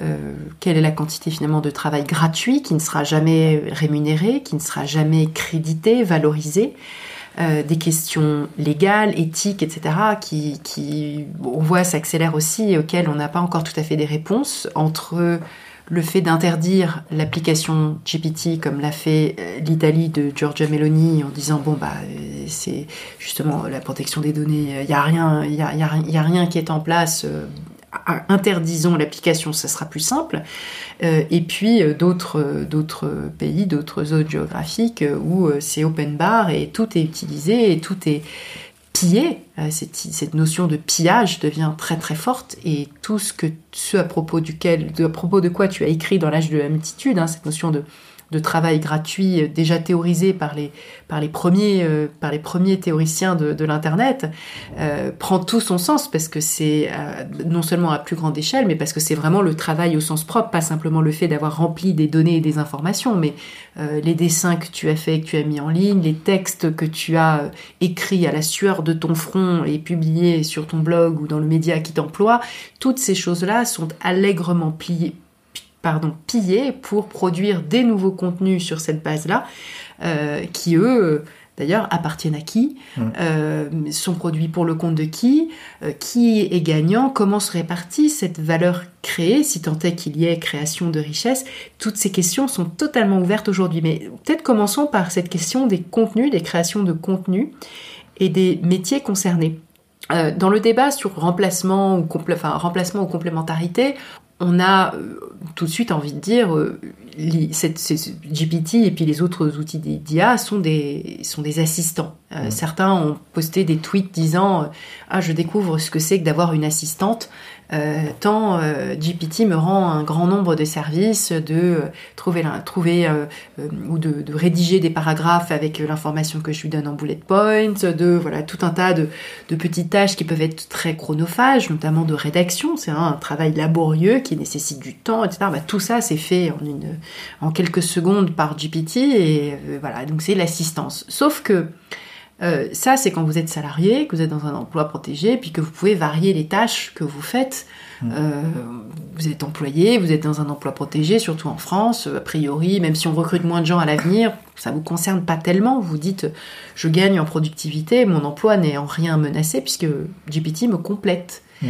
euh, quelle est la quantité finalement de travail gratuit qui ne sera jamais rémunéré, qui ne sera jamais crédité, valorisé. Euh, des questions légales, éthiques, etc., qui, on voit, s'accélèrent aussi, auxquelles on n'a pas encore tout à fait des réponses, entre le fait d'interdire l'application GPT comme l'a fait euh, l'Italie de Giorgia Meloni en disant bon bah euh, c'est justement la protection des données il y a rien il y a, y a, rien qui est en place interdisons l'application, ça sera plus simple. et puis d'autres d'autres pays, d'autres zones géographiques où c'est open bar et tout est utilisé et tout est pillé. Cette, notion de pillage devient très très forte et tout ce que à propos duquel, de, à propos de quoi tu as écrit dans l'âge de la multitude, hein, cette notion de de travail gratuit euh, déjà théorisé par les, par les, premiers, euh, par les premiers théoriciens de, l'Internet euh, prend tout son sens parce que c'est non seulement à plus grande échelle, mais parce que c'est vraiment le travail au sens propre, pas simplement le fait d'avoir rempli des données et des informations, mais les dessins que tu as fait, que tu as mis en ligne, les textes que tu as écrits à la sueur de ton front et publiés sur ton blog ou dans le média qui t'emploie, toutes ces choses-là sont allègrement pliées pardon, pillés pour produire des nouveaux contenus sur cette base-là, euh, qui eux, d'ailleurs, appartiennent à qui, mmh. euh, sont produits pour le compte de qui, euh, qui est gagnant, comment se répartit cette valeur créée, si tant est qu'il y ait création de richesse. Toutes ces questions sont totalement ouvertes aujourd'hui. Mais peut-être commençons par cette question des contenus, des créations de contenus et des métiers concernés. dans le débat sur remplacement ou, enfin, remplacement ou complémentarité, on a euh, tout de suite envie de dire euh, cette, GPT et puis les autres outils d'IA sont des, sont des assistants. Euh, certains ont posté des tweets disant Ah, je découvre ce que c'est que d'avoir une assistante. Euh, tant euh, GPT me rend un grand nombre de services de euh, trouver, trouver ou de, rédiger des paragraphes avec l'information que je lui donne en bullet points, de voilà tout un tas de, petites tâches qui peuvent être très chronophages, notamment de rédaction. C'est un travail laborieux qui nécessite du temps, etc. Bah, tout ça c'est fait en, une, en quelques secondes par GPT et voilà donc c'est l'assistance. Sauf que euh, ça, c'est quand vous êtes salarié, que vous êtes dans un emploi protégé, puis que vous pouvez varier les tâches que vous faites. Mm. Euh, vous êtes employé, vous êtes dans un emploi protégé, surtout en France. A priori, même si on recrute moins de gens à l'avenir, ça vous concerne pas tellement. Vous dites, je gagne en productivité, mon emploi n'est en rien menacé puisque GPT me complète. Mm.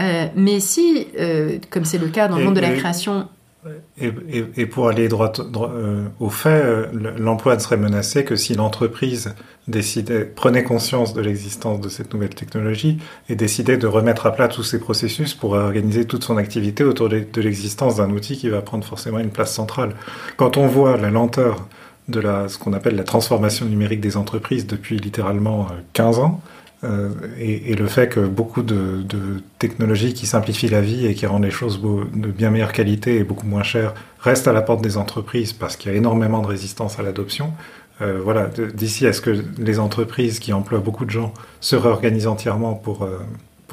Euh, mais si, comme c'est le cas dans le monde de la création, et, pour aller droit, euh, au fait, euh, l'emploi ne serait menacé que si l'entreprise prenait conscience de l'existence de cette nouvelle technologie et décidait de remettre à plat tous ses processus pour organiser toute son activité autour de, l'existence d'un outil qui va prendre forcément une place centrale. Quand on voit la lenteur de ce qu'on appelle la transformation numérique des entreprises depuis littéralement 15 euh, ans, euh, et, le fait que beaucoup de, technologies qui simplifient la vie et qui rendent les choses de bien meilleure qualité et beaucoup moins chères restent à la porte des entreprises parce qu'il y a énormément de résistance à l'adoption. Euh, voilà, d'ici à ce que les entreprises qui emploient beaucoup de gens se réorganisent entièrement pour, euh,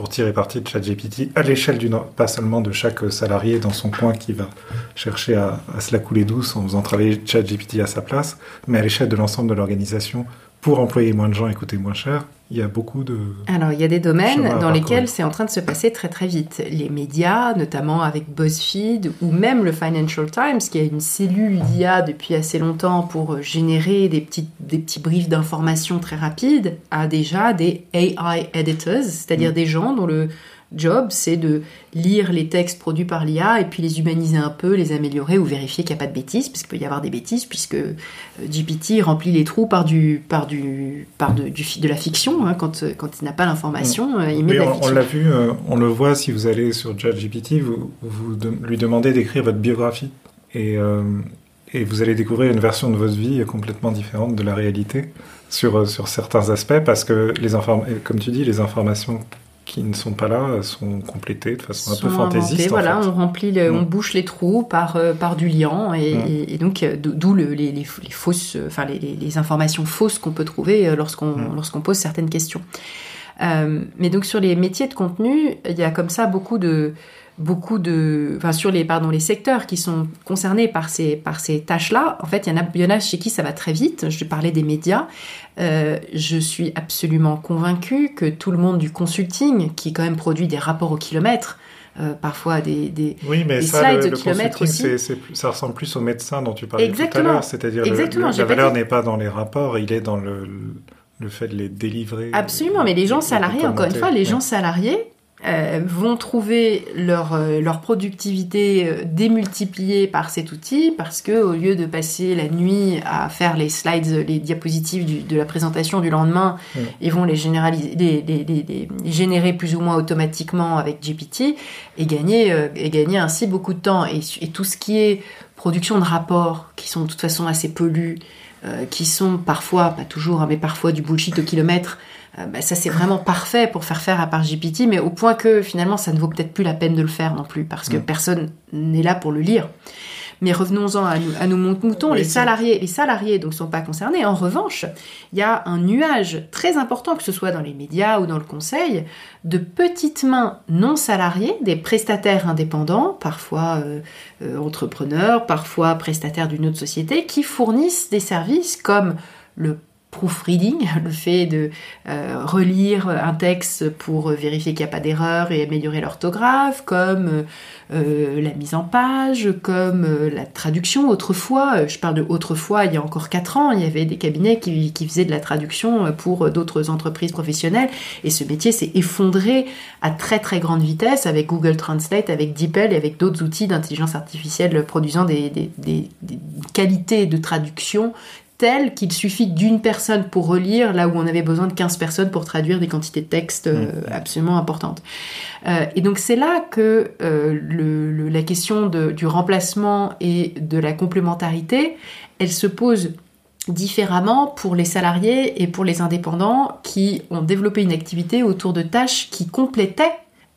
tirer parti de ChatGPT à l'échelle du pas seulement de chaque salarié dans son coin qui va chercher à se la couler douce en faisant travailler ChatGPT à sa place, mais à l'échelle de l'ensemble de l'organisation pour employer moins de gens et coûter moins cher, il y a beaucoup de... Alors, il y a des domaines dans lesquels c'est en train de se passer très très vite. Les médias, notamment avec BuzzFeed, ou même le Financial Times, qui a une cellule d'IA depuis assez longtemps pour générer des petits, des petits briefs d'informations très rapides, a déjà des AI editors, c'est-à-dire mm. des gens dont le job, c'est de lire les textes produits par l'IA et puis les humaniser un peu, les améliorer ou vérifier qu'il n'y a pas de bêtises, puisqu'il peut y avoir des bêtises, puisque euh, GPT remplit les trous par du, par du, par de, du, de la fiction. Hein, quand, quand il n'a pas l'information, mm. euh, il met de la fiction. On l'a vu, euh, on le voit si vous allez sur ChatGPT, vous, vous lui demandez d'écrire votre biographie. Et, et vous allez découvrir une version de votre vie complètement différente de la réalité sur, sur certains aspects, parce que, les comme tu dis, les informations qui ne sont pas là sont complétés de façon un peu fantaisiste. voilà, on remplit, on mm. bouche les trous par euh, par du liant et, mm. donc euh, d'où les, les, fausses, enfin les, les, informations fausses qu'on peut trouver euh, lorsqu'on mm. lorsqu'on pose certaines questions. mais donc sur les métiers de contenu, il y a comme ça beaucoup de beaucoup de, enfin sur les pardon les secteurs qui sont concernés par ces par ces tâches-là. En fait, il y en a, il y en a chez qui ça va très vite. Je parlais des médias. Euh, je suis absolument convaincue que tout le monde du consulting, qui quand même produit des rapports au kilomètre, euh, parfois des, des, oui, mais ça, slides le, kilomètre aussi. ça ressemble plus au médecin dont tu parlais tout à l'heure. C'est-à-dire la valeur n'est pas dans les rapports, il est dans le, le fait de les délivrer. Absolument, mais les gens salariés, encore une fois, les gens salariés euh, vont trouver leur, euh, leur productivité euh, démultipliée par cet outil parce que au lieu de passer la nuit à faire les slides, les diapositives de la présentation du lendemain, ils vont les, généraliser, les, les, les, générer plus ou moins automatiquement avec GPT et gagner, et gagner ainsi beaucoup de temps. Et, et, tout ce qui est production de rapports qui sont de toute façon assez pollues, qui sont parfois, pas toujours, hein, mais parfois du bullshit au kilomètre, euh, bah, ça c'est vraiment parfait pour faire faire à part GPT, mais au point que finalement ça ne vaut peut-être plus la peine de le faire non plus, parce que mm. personne n'est là pour le lire. Mais revenons-en à, nous, à nos moutons, les salariés, les salariés donc sont pas concernés. En revanche, il y a un nuage très important, que ce soit dans les médias ou dans le conseil, de petites mains non salariées, des prestataires indépendants, parfois euh, euh, entrepreneurs, parfois prestataires d'une autre société, qui fournissent des services comme le proofreading, le fait de euh, relire un texte pour vérifier qu'il n'y a pas d'erreur et améliorer l'orthographe, comme euh, la mise en page, comme euh, la traduction. Autrefois, je parle de autrefois, il y a encore 4 ans, il y avait des cabinets qui, faisaient de la traduction pour d'autres entreprises professionnelles et ce métier s'est effondré à très très grande vitesse avec Google Translate, avec DeepL et avec d'autres outils d'intelligence artificielle produisant des, des qualités de traduction tel qu'il suffit d'une personne pour relire, là où on avait besoin de 15 personnes pour traduire des quantités de texte euh, mm. absolument importantes. Euh, et donc c'est là que euh, le, la question de, du remplacement et de la complémentarité, elle se pose différemment pour les salariés et pour les indépendants qui ont développé une activité autour de tâches qui complétaient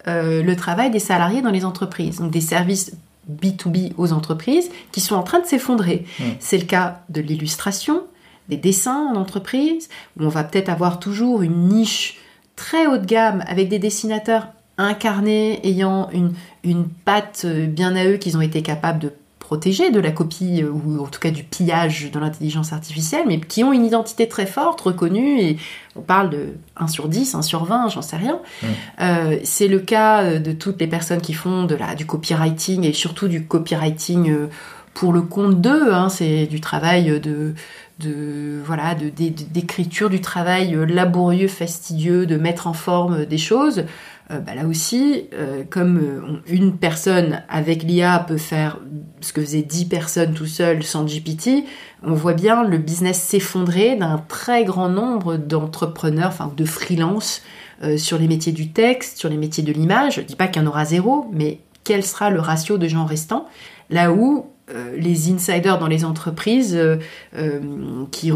le travail des salariés dans les entreprises. Donc des services B2B aux entreprises qui sont en train de s'effondrer. Hmm. C'est le cas de l'illustration, des dessins en entreprise, où on va peut-être avoir toujours une niche très haut de gamme avec des dessinateurs incarnés ayant une, une patte bien à eux qu'ils ont été capables de protégés de la copie euh, ou en tout cas du pillage de l'intelligence artificielle, mais qui ont une identité très forte, reconnue, et on parle de 1 sur 10, 1 sur 20, j'en sais rien. Euh, c'est le cas euh, de toutes les personnes qui font de la, du copywriting et surtout du copywriting pour le compte d'eux, hein, c'est du travail de, de voilà d'écriture, du travail laborieux, fastidieux, de mettre en forme des choses. Euh, bah là aussi, euh, comme euh, une personne avec l'IA peut faire ce que faisaient 10 personnes tout seul sans GPT, on voit bien le business s'effondrer d'un très grand nombre d'entrepreneurs, enfin de freelance sur les métiers du texte, sur les métiers de l'image. Je ne dis pas qu'il y en aura zéro, mais quel sera le ratio de gens restants? Là où euh, les insiders dans les entreprises euh, euh, qui,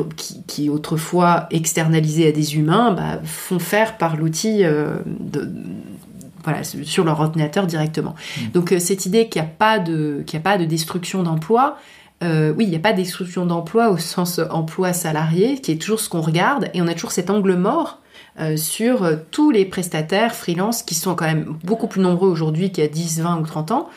qui, autrefois externalisaient à des humains bah, font faire par l'outil voilà, sur leur ordinateur directement. Mmh. Donc cette idée qu'il n'y a, pas de, qu'il a pas de destruction d'emploi, oui, il n'y a pas de destruction d'emploi au sens emploi salarié, qui est toujours ce qu'on regarde, et on a toujours cet angle mort euh, sur euh, tous les prestataires freelance qui sont quand même beaucoup plus nombreux aujourd'hui qu'il y a 10, 20 ou 30 ans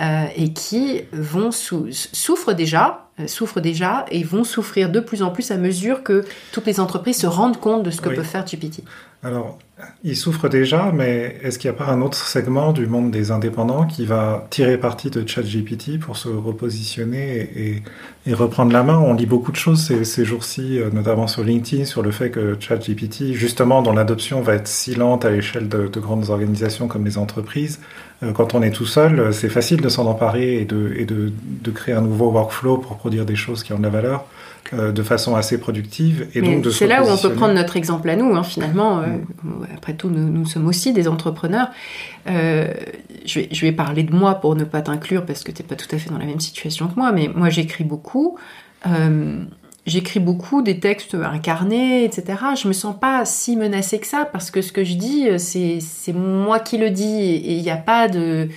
euh, et qui vont souffrent déjà souffrent déjà et vont souffrir de plus en plus à mesure que toutes les entreprises se rendent compte de ce que peut faire GPT. Alors, il souffre déjà, mais est-ce qu'il n'y a pas un autre segment du monde des indépendants qui va tirer parti de ChatGPT pour se repositionner et, et, reprendre la main? On lit beaucoup de choses ces, ces jours-ci, euh, notamment sur LinkedIn, sur le fait que ChatGPT, justement, dont l'adoption va être si lente à l'échelle de, de, grandes organisations comme les entreprises, euh, quand on est tout seul, c'est facile de s'en emparer et, de, et de, de créer un nouveau workflow pour produire des choses qui ont de la valeur. Euh, de façon assez productive. Et donc c'est là où on peut prendre notre exemple à nous, hein, finalement. Euh, mm. après tout, nous, sommes aussi des entrepreneurs. Euh, je, vais, je, vais, parler de moi pour ne pas t'inclure parce que tu n'es pas tout à fait dans la même situation que moi, mais moi j'écris beaucoup. J'écris beaucoup des textes incarnés, etc. Je me sens pas si menacée que ça parce que ce que je dis, c'est moi qui le dis et il n'y a pas de,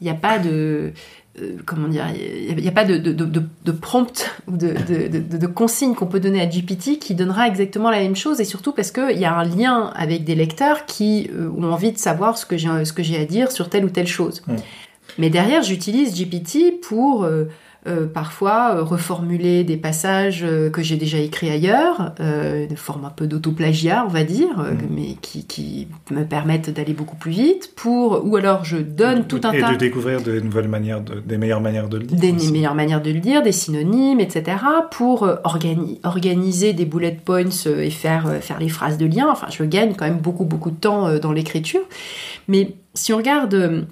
il n'y a pas de, euh, comment dire, il n'y a, pas de, de, de, de prompt ou de, de, consigne qu'on peut donner à GPT qui donnera exactement la même chose et surtout parce qu'il y a un lien avec des lecteurs qui euh, ont envie de savoir ce que j'ai à dire sur telle ou telle chose. Mais derrière, j'utilise GPT pour euh, euh, parfois euh, reformuler des passages euh, que j'ai déjà écrits ailleurs, de forme un peu d'autoplagiat, on va dire, mm. mais qui, qui, me permettent d'aller beaucoup plus vite, pour, ou alors je donne tout un et tas... Et de découvrir de nouvelles manières, de, des meilleures manières de le dire. Des meilleures manières de le dire, des synonymes, etc., pour organiser des bullet points et faire, faire les phrases de lien. Enfin, je gagne quand même beaucoup, beaucoup de temps dans l'écriture. Mais si on regarde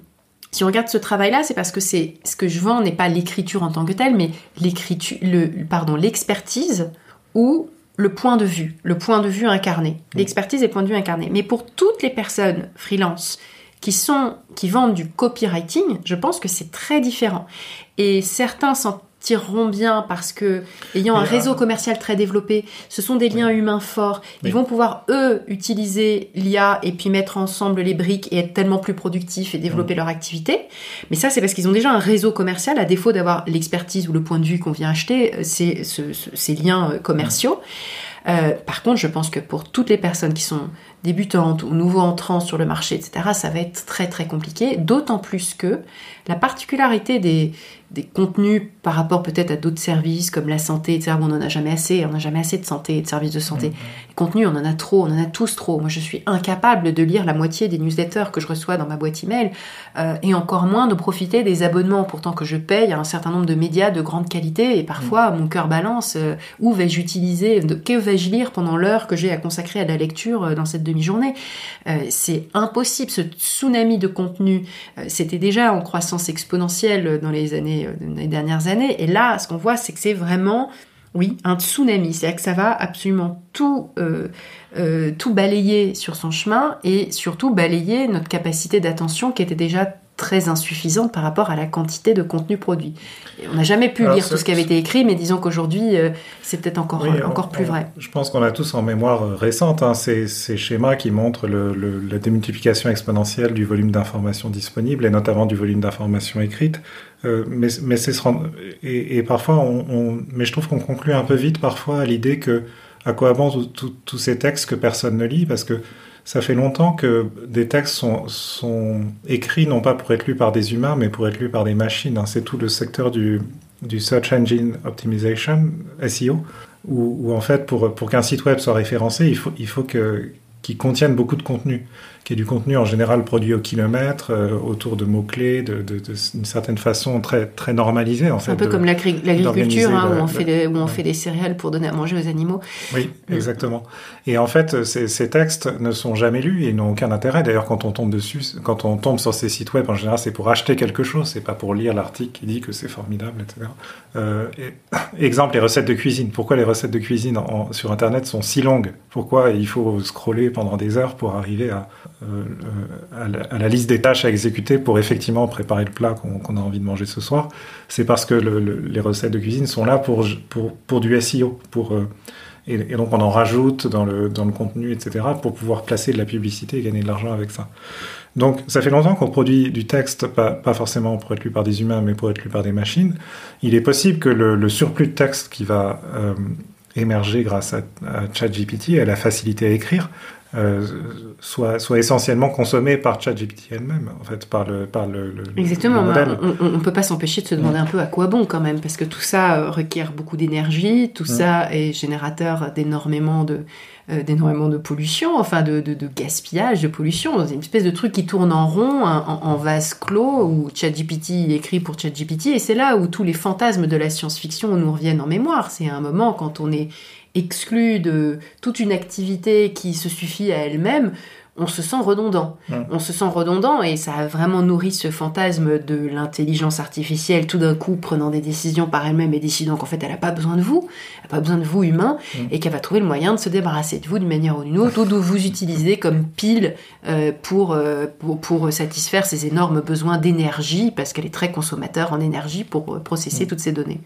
si on regarde ce travail-là, c'est parce que c'est ce que je vends n'est pas l'écriture en tant que telle, mais l'écriture, le, pardon, l'expertise ou le point de vue, le point de vue incarné, mmh. l'expertise et le point de vue incarné. Mais pour toutes les personnes freelance qui sont qui vendent du copywriting, je pense que c'est très différent. Et certains sont tireront bien parce que, ayant un réseau commercial très développé, ce sont des liens humains forts. Ils vont pouvoir, eux, utiliser l'IA et puis mettre ensemble les briques et être tellement plus productifs et développer leur activité. Mais ça, c'est parce qu'ils ont déjà un réseau commercial, à défaut d'avoir l'expertise ou le point de vue qu'on vient acheter, euh, ces liens euh, commerciaux. Euh, par contre, je pense que pour toutes les personnes qui sont débutantes ou nouveaux entrants sur le marché, etc., ça va être très très compliqué, d'autant plus que la particularité des, des contenus par rapport peut-être à d'autres services comme la santé, etc. on n'en a jamais assez, on n'a jamais assez de santé et de services de santé. Mm-hmm. Les contenus, on en a trop, on en a tous trop. Moi, je suis incapable de lire la moitié des newsletters que je reçois dans ma boîte email euh, et encore moins de profiter des abonnements, pourtant que je paye à un certain nombre de médias de grande qualité et parfois mm. mon cœur balance euh, où vais-je utiliser, que vais-je lire pendant l'heure que j'ai à consacrer à la lecture euh, dans cette demi-journée? c'est impossible. Ce tsunami de contenu, c'était déjà en croissance exponentielle dans les années euh, les dernières années. Et là, ce qu'on voit, c'est que c'est vraiment, oui, un tsunami. C'est-à-dire que ça va absolument tout, euh, euh, tout balayer sur son chemin et surtout balayer notre capacité d'attention qui était déjà très insuffisante par rapport à la quantité de contenu produit. on n'a jamais pu lire tout ce qui avait été écrit, mais disons qu'aujourd'hui, c'est peut-être encore, encore plus vrai. Je pense qu'on a tous en mémoire récente hein, ces, ces, schémas qui montrent le, la démultiplication exponentielle du volume d'informations disponibles, et notamment du volume d'informations écrites. Euh, mais, mais c'est et, et, parfois, on, on, mais je trouve qu'on conclut un peu vite parfois à l'idée que à quoi bon tous ces textes que personne ne lit parce que ça fait longtemps que des textes sont, écrits non pas pour être lus par des humains mais pour être lus par des machines. Hein. C'est tout le secteur du, Search Engine Optimization, SEO, où, où en fait pour, pour qu'un site web soit référencé, il faut, il faut que, qu'il contienne beaucoup de contenu qui est du contenu en général produit au kilomètre, euh, autour de mots-clés, d'une de, de, certaine façon très, très normalisée. En fait, un peu comme l'agriculture, hein, où, on, fait des, où on fait des céréales pour donner à manger aux animaux. Oui, mm. exactement. Et en fait, ces, ces, textes ne sont jamais lus et n'ont aucun intérêt. D'ailleurs, quand on tombe dessus, quand on tombe sur ces sites web, en général, c'est pour acheter quelque chose, c'est pas pour lire l'article qui dit que c'est formidable, etc. Euh, et, exemple, les recettes de cuisine. Pourquoi les recettes de cuisine en, sur Internet sont si longues? Pourquoi il faut scroller pendant des heures pour arriver à, euh, à, la, liste des tâches à exécuter pour effectivement préparer le plat qu'on a envie de manger ce soir, c'est parce que les recettes de cuisine sont là pour, pour, du SEO. Pour, euh, et, donc on en rajoute dans le, dans le contenu, etc., pour pouvoir placer de la publicité et gagner de l'argent avec ça. Donc ça fait longtemps qu'on produit du texte, pas, pas, forcément pour être lu par des humains, mais pour être lu par des machines. Il est possible que le, surplus de texte qui va euh, émerger grâce à, à ChatGPT à la facilité à écrire euh, soit, soit essentiellement consommé par ChatGPT elle-même, en fait, par le, par le, Exactement, on ne peut pas s'empêcher de se demander un peu à quoi bon quand même, parce que tout ça euh, requiert beaucoup d'énergie, tout ça est générateur d'énormément de, euh, d'énormément de pollution, enfin de, de, de, gaspillage, de pollution, une espèce de truc qui tourne en rond, en, en vase clos, où ChatGPT écrit pour ChatGPT, et c'est là où tous les fantasmes de la science-fiction nous reviennent en mémoire. C'est un moment quand on est exclu de toute une activité qui se suffit à elle-même, on se sent redondant. On se sent redondant et ça a vraiment nourri ce fantasme de l'intelligence artificielle tout d'un coup prenant des décisions par elle-même et décidant qu'en fait elle n'a pas besoin de vous, elle n'a pas besoin de vous humain et qu'elle va trouver le moyen de se débarrasser de vous d'une manière ou d'une autre ou de vous utiliser comme pile euh, pour, euh, pour, pour, satisfaire ses énormes besoins d'énergie parce qu'elle est très consommateur en énergie pour euh, processer toutes ces données.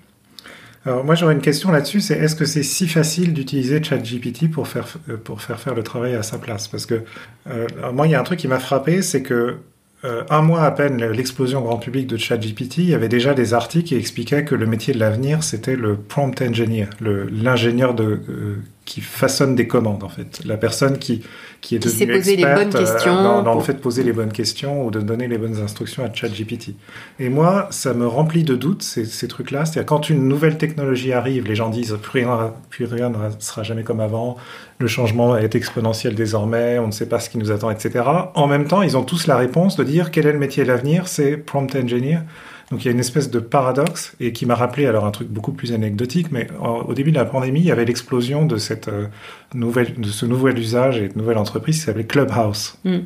Alors moi j'aurais une question là-dessus, c'est est-ce que c'est si facile d'utiliser ChatGPT pour faire euh, pour faire faire le travail à sa place? Parce que euh, moi il y a un truc qui m'a frappé, c'est que euh, un mois à peine l'explosion grand public de ChatGPT, il y avait déjà des articles qui expliquaient que le métier de l'avenir c'était le prompt engineer, l'ingénieur de qui façonne des commandes en fait. La personne qui qui est Qui devenue poser les bonnes questions euh, dans, dans le pour- fait de poser les bonnes questions ou de donner les bonnes instructions à ChatGPT. Et moi, ça me remplit de doutes ces, ces trucs-là. C'est-à-dire quand une nouvelle technologie arrive, les gens disent plus rien, plus rien ne sera jamais comme avant. Le changement est exponentiel désormais. On ne sait pas ce qui nous attend, etc. En même temps, ils ont tous la réponse de dire quel est le métier de l'avenir? C'est prompt engineer. Donc il y a une espèce de paradoxe et qui m'a rappelé alors un truc beaucoup plus anecdotique, mais au début de la pandémie, il y avait l'explosion de cette euh, nouvelle, de ce nouvel usage et de nouvelle entreprise qui s'appelait Clubhouse, Mm.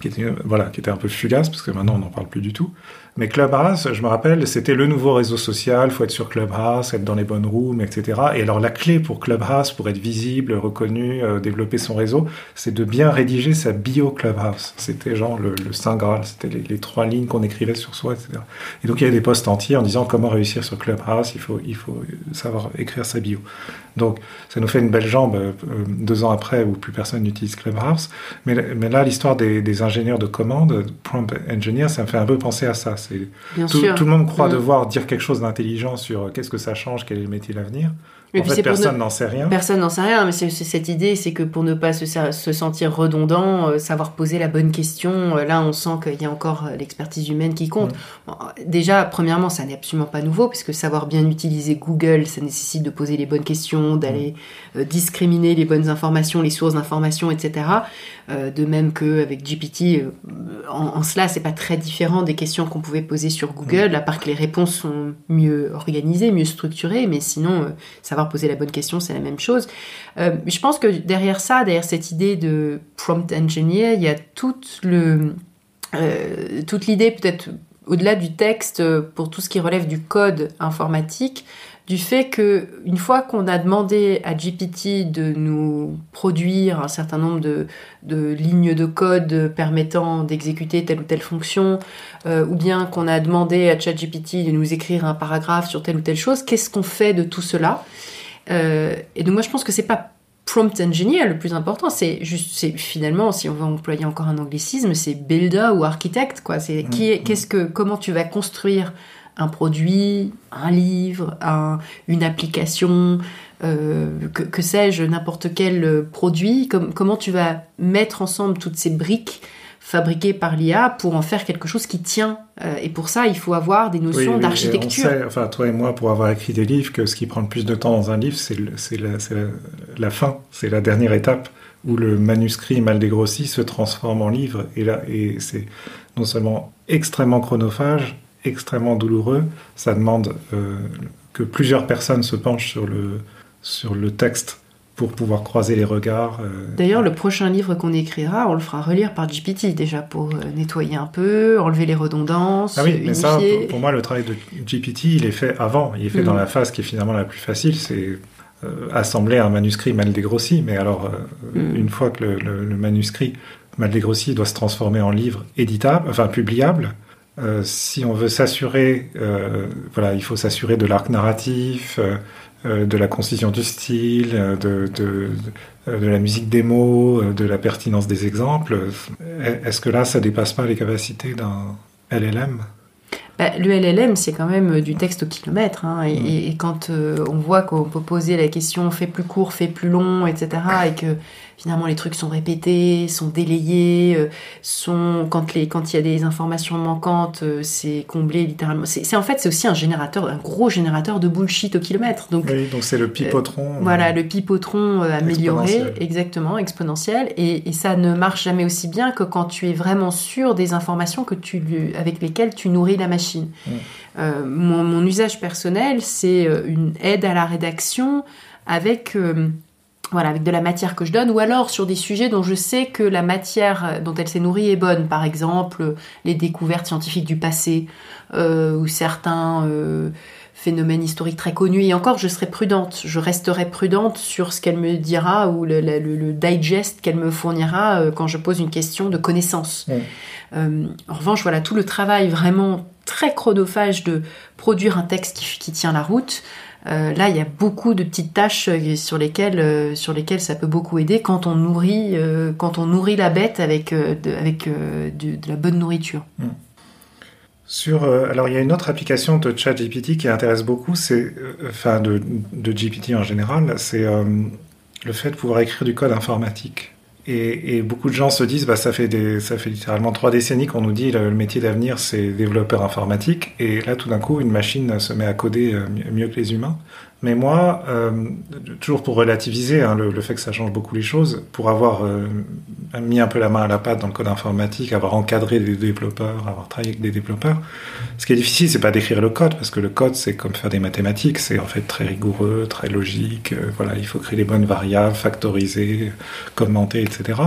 qui était euh, voilà, qui était un peu fugace parce que maintenant on n'en parle plus du tout. Mais Clubhouse, je me rappelle, c'était le nouveau réseau social. Faut être sur Clubhouse, être dans les bonnes rooms, etc. Et alors la clé pour Clubhouse, pour être visible, reconnu, euh, développer son réseau, c'est de bien rédiger sa bio Clubhouse. C'était genre le, saint graal. C'était les, les trois lignes qu'on écrivait sur soi, etc. Et donc il y avait des posts entiers en disant comment réussir sur Clubhouse. Il faut, il faut savoir écrire sa bio. Donc ça nous fait une belle jambe euh, deux ans après où plus personne n'utilise Clubhouse. Mais, mais là, l'histoire des, des ingénieurs de commande, prompt engineer, ça me fait un peu penser à ça. Tout, le monde croit Mm. devoir dire quelque chose d'intelligent sur euh, qu'est-ce que ça change, quel est le métier de l'avenir. Et En puis fait, personne ne- n'en sait rien. Personne n'en sait rien, mais c'est cette idée, c'est que pour ne pas se, se sentir redondant, euh, savoir poser la bonne question, euh, là on sent qu'il y a encore euh, l'expertise humaine qui compte. Mm. Bon, déjà, premièrement, ça n'est absolument pas nouveau, puisque savoir bien utiliser Google, ça nécessite de poser les bonnes questions, d'aller euh, discriminer les bonnes informations, les sources d'informations, etc. De même qu'avec GPT, en, en cela, c'est pas très différent des questions qu'on pouvait poser sur Google, à part que les réponses sont mieux organisées, mieux structurées, mais sinon, euh, poser la bonne question, c'est la même chose. Euh, je pense que derrière ça, derrière cette idée de prompt engineer, il y a toute euh, toute l'idée peut-être au-delà du texte euh, pour tout ce qui relève du code informatique, du fait que une fois qu'on a demandé à GPT de nous produire un certain nombre de, lignes de code permettant d'exécuter telle ou telle fonction, euh, ou bien qu'on a demandé à ChatGPT de nous écrire un paragraphe sur telle ou telle chose, qu'est-ce qu'on fait de tout cela? Euh, Et donc moi je pense que c'est pas prompt engineer le plus important, c'est juste, c'est finalement, si on veut employer encore un anglicisme, c'est builder ou architecte, quoi. C'est qui est, Mhm. qu'est-ce que, comment tu vas construire un produit, un livre, un- une application, euh, que, que sais-je, n'importe quel euh, produit, com- comment tu vas mettre ensemble toutes ces briques fabriquées par l'IA pour en faire quelque chose qui tient. Euh, et pour ça, il faut avoir des notions oui, d'architecture. On sait, enfin, toi et moi, pour avoir écrit des livres, que ce qui prend le plus de temps dans un livre, c'est la, la- la fin, c'est la dernière étape où le manuscrit mal dégrossi se transforme en livre. Et là, et c'est non seulement extrêmement chronophage, extrêmement douloureux, ça demande euh, que plusieurs personnes se penchent sur le, sur le texte pour pouvoir croiser les regards. euh, D'ailleurs, le prochain livre qu'on écrira, on le fera relire par GPT déjà pour euh, nettoyer un peu, enlever les redondances, Ah oui, mais ça, pour, pour moi, le travail de GPT, il est fait avant. Il est fait Mm. dans la phase qui est finalement la plus facile, c'est euh, assembler un manuscrit mal dégrossi. Mais alors, euh, Mm. une fois que le, le- le manuscrit mal dégrossi doit se transformer en livre éditable, enfin publiable, euh, si on veut s'assurer, voilà, il faut s'assurer de l'arc narratif, de la concision du style, euh, de, de, de, la musique des mots, euh, de la pertinence des exemples. Euh, Est-ce que là, ça dépasse pas les capacités d'un LLM Bah, le LLM, c'est quand même euh, du texte au kilomètre. hein, et, Mm. et- et quand euh, on voit qu'on peut poser la question fait plus court, fait plus long, etc., et que finalement les trucs sont répétés, sont délayés, euh, sont quand les quand il y a des informations manquantes, euh, c'est comblé littéralement. C'est c'est- en fait c'est aussi un générateur, un gros générateur de bullshit au kilomètre. Donc Oui, donc c'est le pipotron. Euh, Voilà, le pipotron euh, amélioré, Exponentiel. exactement, exponentiel, et, et ça ne marche jamais aussi bien que quand tu es vraiment sûr des informations que tu, avec lesquelles tu nourris la machine. Mm. Euh, mon, mon usage personnel, c'est une aide à la rédaction avec, euh, voilà, avec de la matière que je donne, ou alors sur des sujets dont je sais que la matière euh, dont elle s'est nourrie est bonne, par exemple euh, les découvertes scientifiques du passé, euh, ou certains... euh, phénomène historique très connu. Et encore, je serai prudente. Je resterai prudente sur ce qu'elle me dira ou le, le- le digest qu'elle me fournira euh, quand je pose une question de connaissance. En revanche, voilà, tout le travail vraiment très chronophage de produire un texte qui, qui tient la route. Euh, là, il y a beaucoup de petites tâches euh, sur lesquelles, euh, sur lesquelles ça peut beaucoup aider quand on nourrit, quand on nourrit la bête avec, de, avec de la bonne nourriture. Sur, euh, alors il y a une autre application de ChatGPT qui intéresse beaucoup, c'est, enfin de, de GPT en général, c'est le fait de pouvoir écrire du code informatique. Et, beaucoup de gens se disent, bah, ça fait des, ça fait littéralement trois décennies qu'on nous dit le, le métier d'avenir c'est développeur informatique. Et là, tout d'un coup, une machine se met à coder mieux que les humains. Mais moi, euh, toujours pour relativiser hein, le, fait que ça change beaucoup les choses, pour avoir euh, mis un peu la main à la pâte dans le code informatique, avoir encadré des développeurs, avoir travaillé avec des développeurs, ce qui est difficile, c'est pas d'écrire le code, parce que le code, c'est comme faire des mathématiques, c'est en fait très rigoureux, très logique. Euh, voilà, il faut créer les bonnes variables, factoriser, commenter, etc.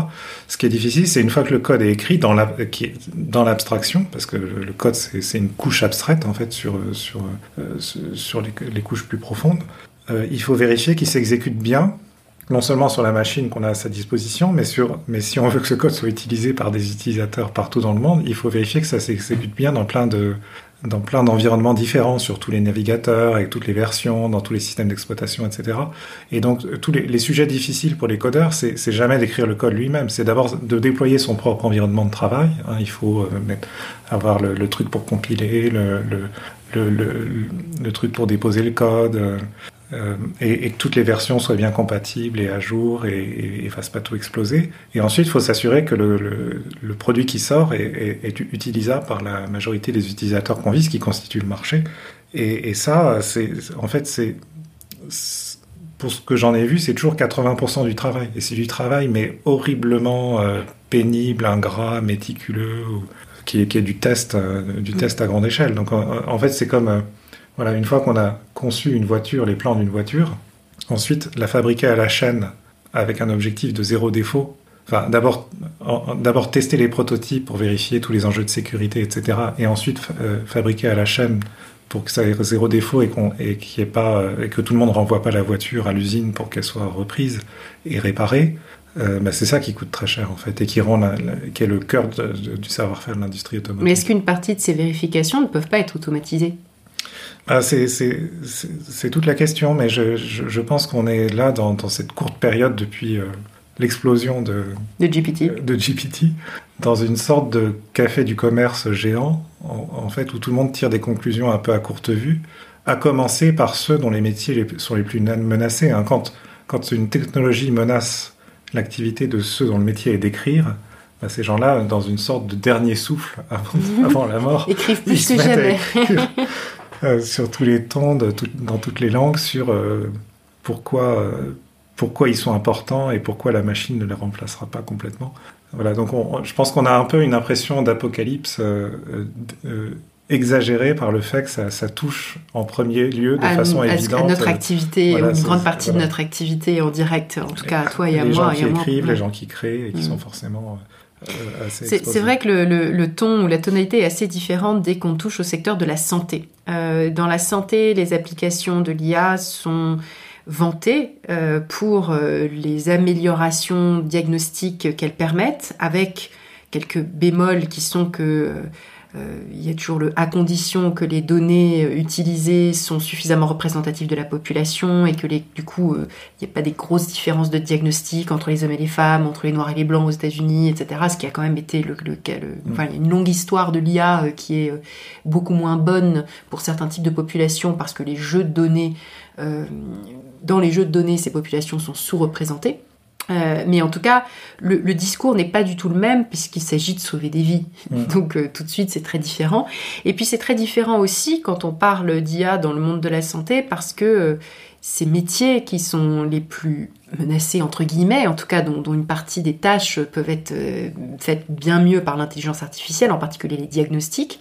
Ce qui est difficile, c'est une fois que le code est écrit dans l'abstraction, parce que le, code, c'est une couche abstraite en fait sur sur sur les couches plus profondes. Euh, il faut vérifier qu'il s'exécute bien, non seulement sur la machine qu'on a à sa disposition, mais, sur, mais si on veut que ce code soit utilisé par des utilisateurs partout dans le monde, il faut vérifier que ça s'exécute bien dans plein de dans plein d'environnements différents, sur tous les navigateurs, avec toutes les versions, dans tous les systèmes d'exploitation, etc. Et donc, tous les, sujets difficiles pour les codeurs, c'est jamais d'écrire le code lui-même, c'est d'abord de déployer son propre environnement de travail. Hein. il faut euh, avoir le, truc pour compiler, le, le, le, truc pour déposer le code, euh, euh, et, que toutes les versions soient bien compatibles et à jour et, ne fassent pas tout exploser. Et ensuite, il faut s'assurer que le, produit qui sort est, utilisable par la majorité des utilisateurs qu'on vise, qui constituent le marché. Et, ça, en fait, c'est pour ce que j'en ai vu, c'est toujours 80% du travail. Et c'est du travail, mais horriblement euh, pénible, ingrat, méticuleux, qui, est du test, du test à grande échelle. Donc en fait, c'est comme voilà, une fois qu'on a conçu une voiture, les plans d'une voiture, ensuite la fabriquer à la chaîne avec un objectif de zéro défaut. Enfin, d'abord, tester les prototypes pour vérifier tous les enjeux de sécurité, etc. Et ensuite euh, fabriquer à la chaîne pour que ça ait zéro défaut et, pas, euh, et que tout le monde ne renvoie pas la voiture à l'usine pour qu'elle soit reprise et réparée. Euh, bah, c'est ça qui coûte très cher en fait et qui rend qui est le cœur du savoir-faire de l'industrie automobile. Mais est-ce qu'une partie de ces vérifications ne peuvent pas être automatisées? Ah, c'est toute la question, mais je, je, pense qu'on est là dans, dans, cette courte période depuis euh, l'explosion de, de, GPT. De GPT, dans une sorte de café du commerce géant, en, fait, où tout le monde tire des conclusions un peu à courte vue, à commencer par ceux dont les métiers sont les plus menacés. Hein. Quand, quand une technologie menace l'activité de ceux dont le métier est d'écrire, bah, ces gens-là, dans une sorte de dernier souffle avant, avant la mort, écrivent plus que jamais. Euh, sur tous les tons, dans toutes les langues, sur euh, pourquoi, euh, pourquoi ils sont importants et pourquoi la machine ne les remplacera pas complètement. Voilà, donc je pense qu'on a un peu une impression d'apocalypse exagérée par le fait que ça, touche en premier lieu de façon évidente. À notre activité, une grande partie de notre activité en direct, en tout cas à toi et à moi. Les gens qui écrivent, les gens qui créent et qui sont mm. forcément euh, c'est vrai que le, ton ou la tonalité est assez différente dès qu'on touche au secteur de la santé. Euh, dans la santé, les applications de l'IA sont vantées euh, pour les améliorations diagnostiques qu'elles permettent, avec quelques bémols qui sont que euh, il y a toujours le à condition que les données euh, utilisées sont suffisamment représentatives de la population et que les, du coup euh, il n'y a pas des grosses différences de diagnostic entre les hommes et les femmes, entre les noirs et les blancs aux États-Unis, etc. Ce qui a quand même été le, le, mm. enfin, une longue histoire de l'IA qui est beaucoup moins bonne pour certains types de populations parce que les jeux de données dans les jeux de données, ces populations sont sous-représentées. Euh, mais en tout cas, le, discours n'est pas du tout le même puisqu'il s'agit de sauver des vies. Mm. Donc euh, tout de suite, c'est très différent. Et puis c'est très différent aussi quand on parle d'IA dans le monde de la santé parce que euh, ces métiers qui sont les plus menacés, entre guillemets, en tout cas dont, dont une partie des tâches peuvent être faites bien mieux par l'intelligence artificielle, en particulier les diagnostics,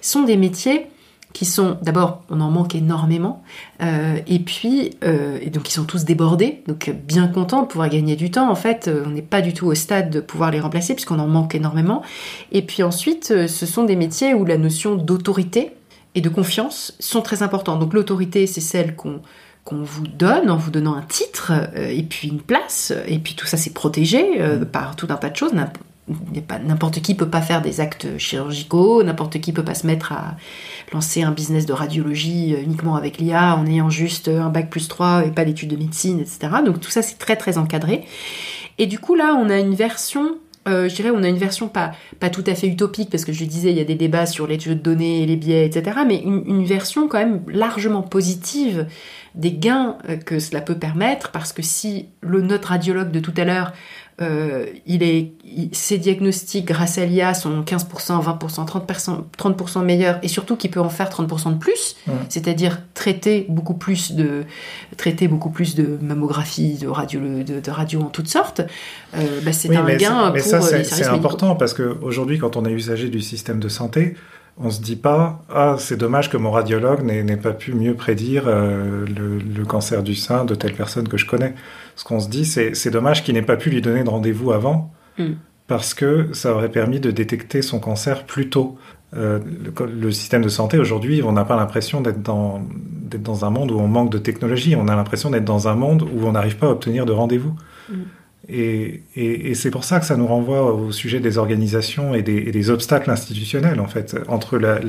sont des métiers qui sont d'abord on en manque énormément euh, et puis euh, et donc ils sont tous débordés. Donc bien content de pouvoir gagner du temps en fait euh, on n'est pas du tout au stade de pouvoir les remplacer puisqu'on en manque énormément. Et puis ensuite ce sont des métiers où la notion d'autorité et de confiance sont très importantes donc l'autorité c'est celle qu'on qu'on vous donne en vous donnant un titre et puis une place et puis tout ça c'est protégé par tout un tas de choses. N'importe qui peut pas faire des actes chirurgicaux, n'importe qui peut pas se mettre à lancer un business de radiologie euh, uniquement avec l'IA en ayant juste un bac plus 3 et pas d'études de médecine, etc. Donc tout ça c'est très très encadré. Et du coup là on a une version euh, je dirais, on a une version pas, pas tout à fait utopique, parce que je disais, il y a des débats sur les jeux de données et les biais, etc., mais une, version quand même largement positive des gains que cela peut permettre, parce que si le notre radiologue de tout à l'heure euh, il est, ses diagnostics grâce à l'IA sont 15%, 20%, 30%, 30 meilleurs et surtout qu'il peut en faire 30% de plus, c'est-à-dire traiter beaucoup plus de traiter beaucoup plus de mammographie, de radio, de, radio en toutes sortes. Euh, bah, c'est un gain mais ça, c'est important parce qu'aujourd'hui, quand on est usager du système de santé, on se dit pas ah c'est dommage que mon radiologue n'ait pas pu mieux prédire euh, le, cancer du sein de telle personne que je connais. Ce qu'on se dit c'est c'est dommage qu'il n'ait pas pu lui donner de rendez-vous avant mm. parce que ça aurait permis de détecter son cancer plus tôt. Euh, le, système de santé aujourd'hui, on n'a pas l'impression d'être dans d'être dans un monde où on manque de technologie. On a l'impression d'être dans un monde où on n'arrive pas à obtenir de rendez-vous. Mm. Et, c'est pour ça que ça nous renvoie au sujet des organisations et des, obstacles institutionnels, en fait, entre, la,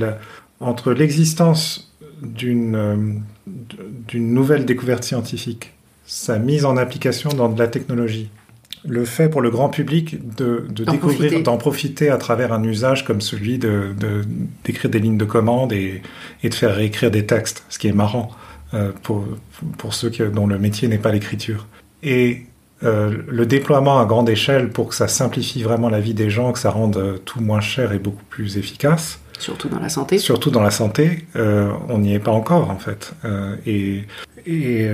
entre l'existence d'une, euh, d'une nouvelle découverte scientifique, sa mise en application dans de la technologie, le fait pour le grand public de, découvrir, d'en profiter à travers un usage comme celui de, d'écrire des lignes de commande et, et, de faire réécrire des textes, ce qui est marrant euh, pour, pour ceux dont le métier n'est pas l'écriture. Et euh, le déploiement à grande échelle pour que ça simplifie vraiment la vie des gens, que ça rende euh, tout moins cher et beaucoup plus efficace. Surtout dans la santé. Surtout dans la santé, euh, on n'y est pas encore en fait. et, et,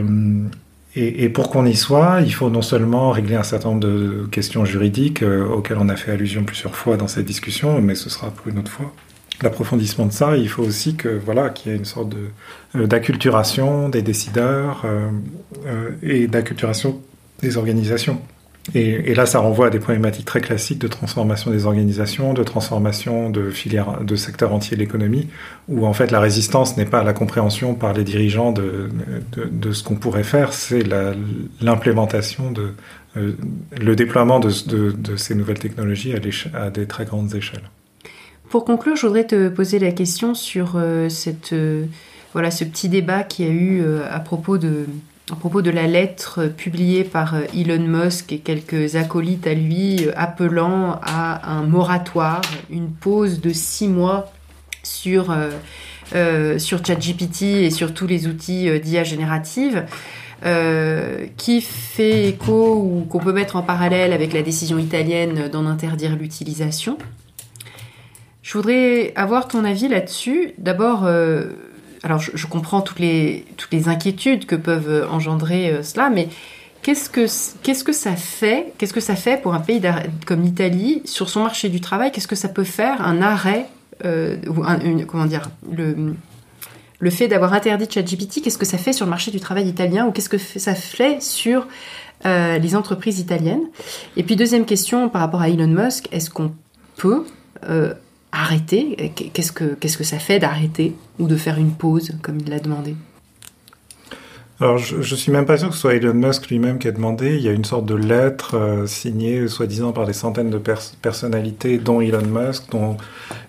et, pour qu'on y soit, il faut non seulement régler un certain nombre de questions juridiques auxquelles on a fait allusion plusieurs fois dans cette discussion, mais ce sera pour une autre fois. L'approfondissement de ça, il faut aussi que voilà qu'il y ait une sorte de d'acculturation des décideurs et d'acculturation des organisations. Et, là, ça renvoie à des problématiques très classiques de transformation des organisations, de transformation de filières, de secteurs entiers de l'économie, où en fait la résistance n'est pas la compréhension par les dirigeants de, de, ce qu'on pourrait faire, c'est l'implémentation de euh, le déploiement de, ces nouvelles technologies à, à, des très grandes échelles. Pour conclure, je voudrais te poser la question sur euh, cette, euh, voilà, ce petit débat qui a eu à propos de à propos de la lettre publiée par euh, Elon Musk et quelques acolytes à lui euh, appelant à un moratoire, une pause de six mois sur, euh, sur ChatGPT et sur tous les outils d'IA générative. qui fait écho ou qu'on peut mettre en parallèle avec la décision italienne d'en interdire l'utilisation. Je voudrais avoir ton avis là-dessus. D'abord, alors je, comprends toutes les, inquiétudes que peuvent engendrer euh, cela, mais qu'est-ce que, ça fait Qu'est-ce pour un pays comme l'Italie sur son marché du travail? Qu'est-ce que ça peut faire un arrêt euh, ou comment dire le, fait d'avoir interdit ChatGPT Qu'est-ce que ça fait sur le marché du travail italien ou qu'est-ce que ça fait sur euh, les entreprises italiennes? Et puis deuxième question par rapport à Elon Musk, est-ce qu'on peut arrêter Qu'est-ce que qu'est-ce que ça fait d'arrêter ou de faire une pause comme il l'a demandé? Alors, je, je suis même pas sûr que ce soit Elon Musk lui-même qui a demandé. Il y a une sorte de lettre euh, signée, soi-disant, par des centaines de personnalités, dont Elon Musk, dont,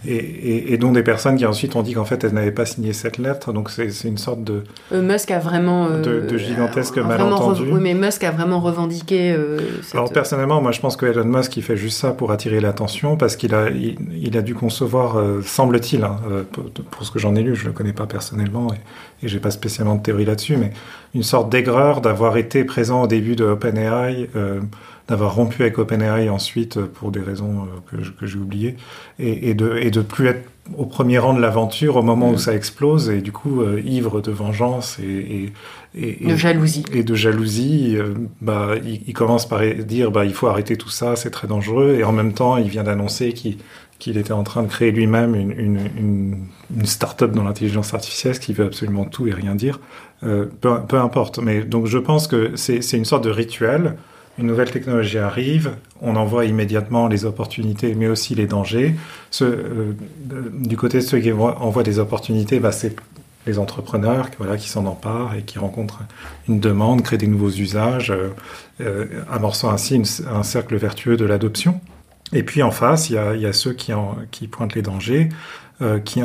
et, et, dont des personnes qui ensuite ont dit qu'en fait, elles n'avaient pas signé cette lettre. Donc, c'est une sorte de... Euh, Musk a vraiment... Euh, de, gigantesque malentendu. Oui, mais Musk a vraiment revendiqué... Cette... Alors, personnellement, moi, je pense que Elon Musk, il fait juste ça pour attirer l'attention, parce qu'il a, il, a dû concevoir, semble-t-il, hein, pour, pour, ce que j'en ai lu, je le connais pas personnellement, et, et j'ai pas spécialement de théorie là-dessus, mais une sorte d'aigreur d'avoir été présent au début de OpenAI, euh, d'avoir rompu avec OpenAI ensuite euh, pour des raisons euh, que, j'ai oubliées, et, de, et de plus être au premier rang de l'aventure au moment où mm. ça explose, et du coup ivre de vengeance et, et, de jalousie. Et de jalousie, bah, il, commence par dire bah, il faut arrêter tout ça, c'est très dangereux, et en même temps il vient d'annoncer qu'il qu'il était en train de créer lui-même une, une, une, une start-up dans l'intelligence artificielle, ce qui veut absolument tout et rien dire. Euh, peu, importe. Mais donc je pense que c'est une sorte de rituel. Une nouvelle technologie arrive, on envoie immédiatement les opportunités, mais aussi les dangers. Euh, du côté de ceux qui envoient des opportunités, bah, c'est les entrepreneurs voilà, qui s'en emparent et qui rencontrent une demande, créent des nouveaux usages, euh, amorçant ainsi un cercle vertueux de l'adoption. Et puis en face, il y a, ceux en, qui pointent les dangers, euh, qui,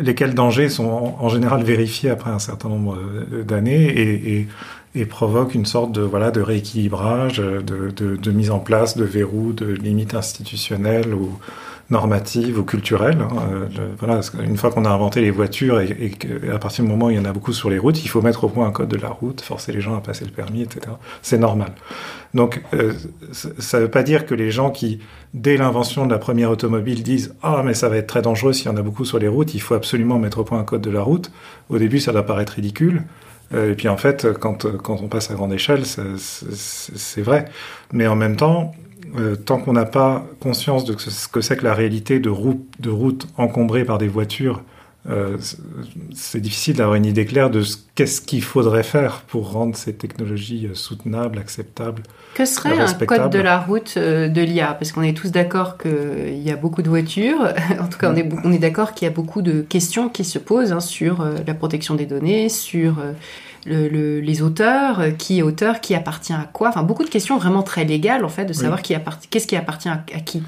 lesquels dangers sont en, général vérifiés après un certain nombre euh, d'années et, et, et, provoquent une sorte de, voilà, de rééquilibrage, de, de, de, mise en place de verrous, de limites institutionnelles ou normative ou culturelle. Hein, euh, voilà, une fois qu'on a inventé les voitures et, et, à partir du moment où il y en a beaucoup sur les routes, il faut mettre au point un code de la route, forcer les gens à passer le permis, etc. C'est normal. Donc, euh, ça ne veut pas dire que les gens qui, dès l'invention de la première automobile, disent ah mais ça va être très dangereux s'il y en a beaucoup sur les routes, il faut absolument mettre au point un code de la route. Au début, ça doit paraître ridicule. Euh, et puis en fait, quand, quand on passe à grande échelle, c'est vrai. Mais en même temps, euh, tant qu'on n'a pas conscience de ce que c'est que la réalité de, route, de routes encombrées par des voitures, euh, c'est difficile d'avoir une idée claire de qu'est-ce qu'il faudrait faire pour rendre ces technologies euh, soutenables, acceptables. Que serait un code de la route de l'IA Parce qu'on est tous d'accord qu'il y a beaucoup de voitures. en tout cas, on est, on est d'accord qu'il y a beaucoup de questions qui se posent hein, sur la protection des données, sur les auteurs, euh, qui est auteur, qui appartient à quoi? Enfin, beaucoup de questions vraiment très légales, en fait, de savoir qui qu'est-ce qui appartient à, qui.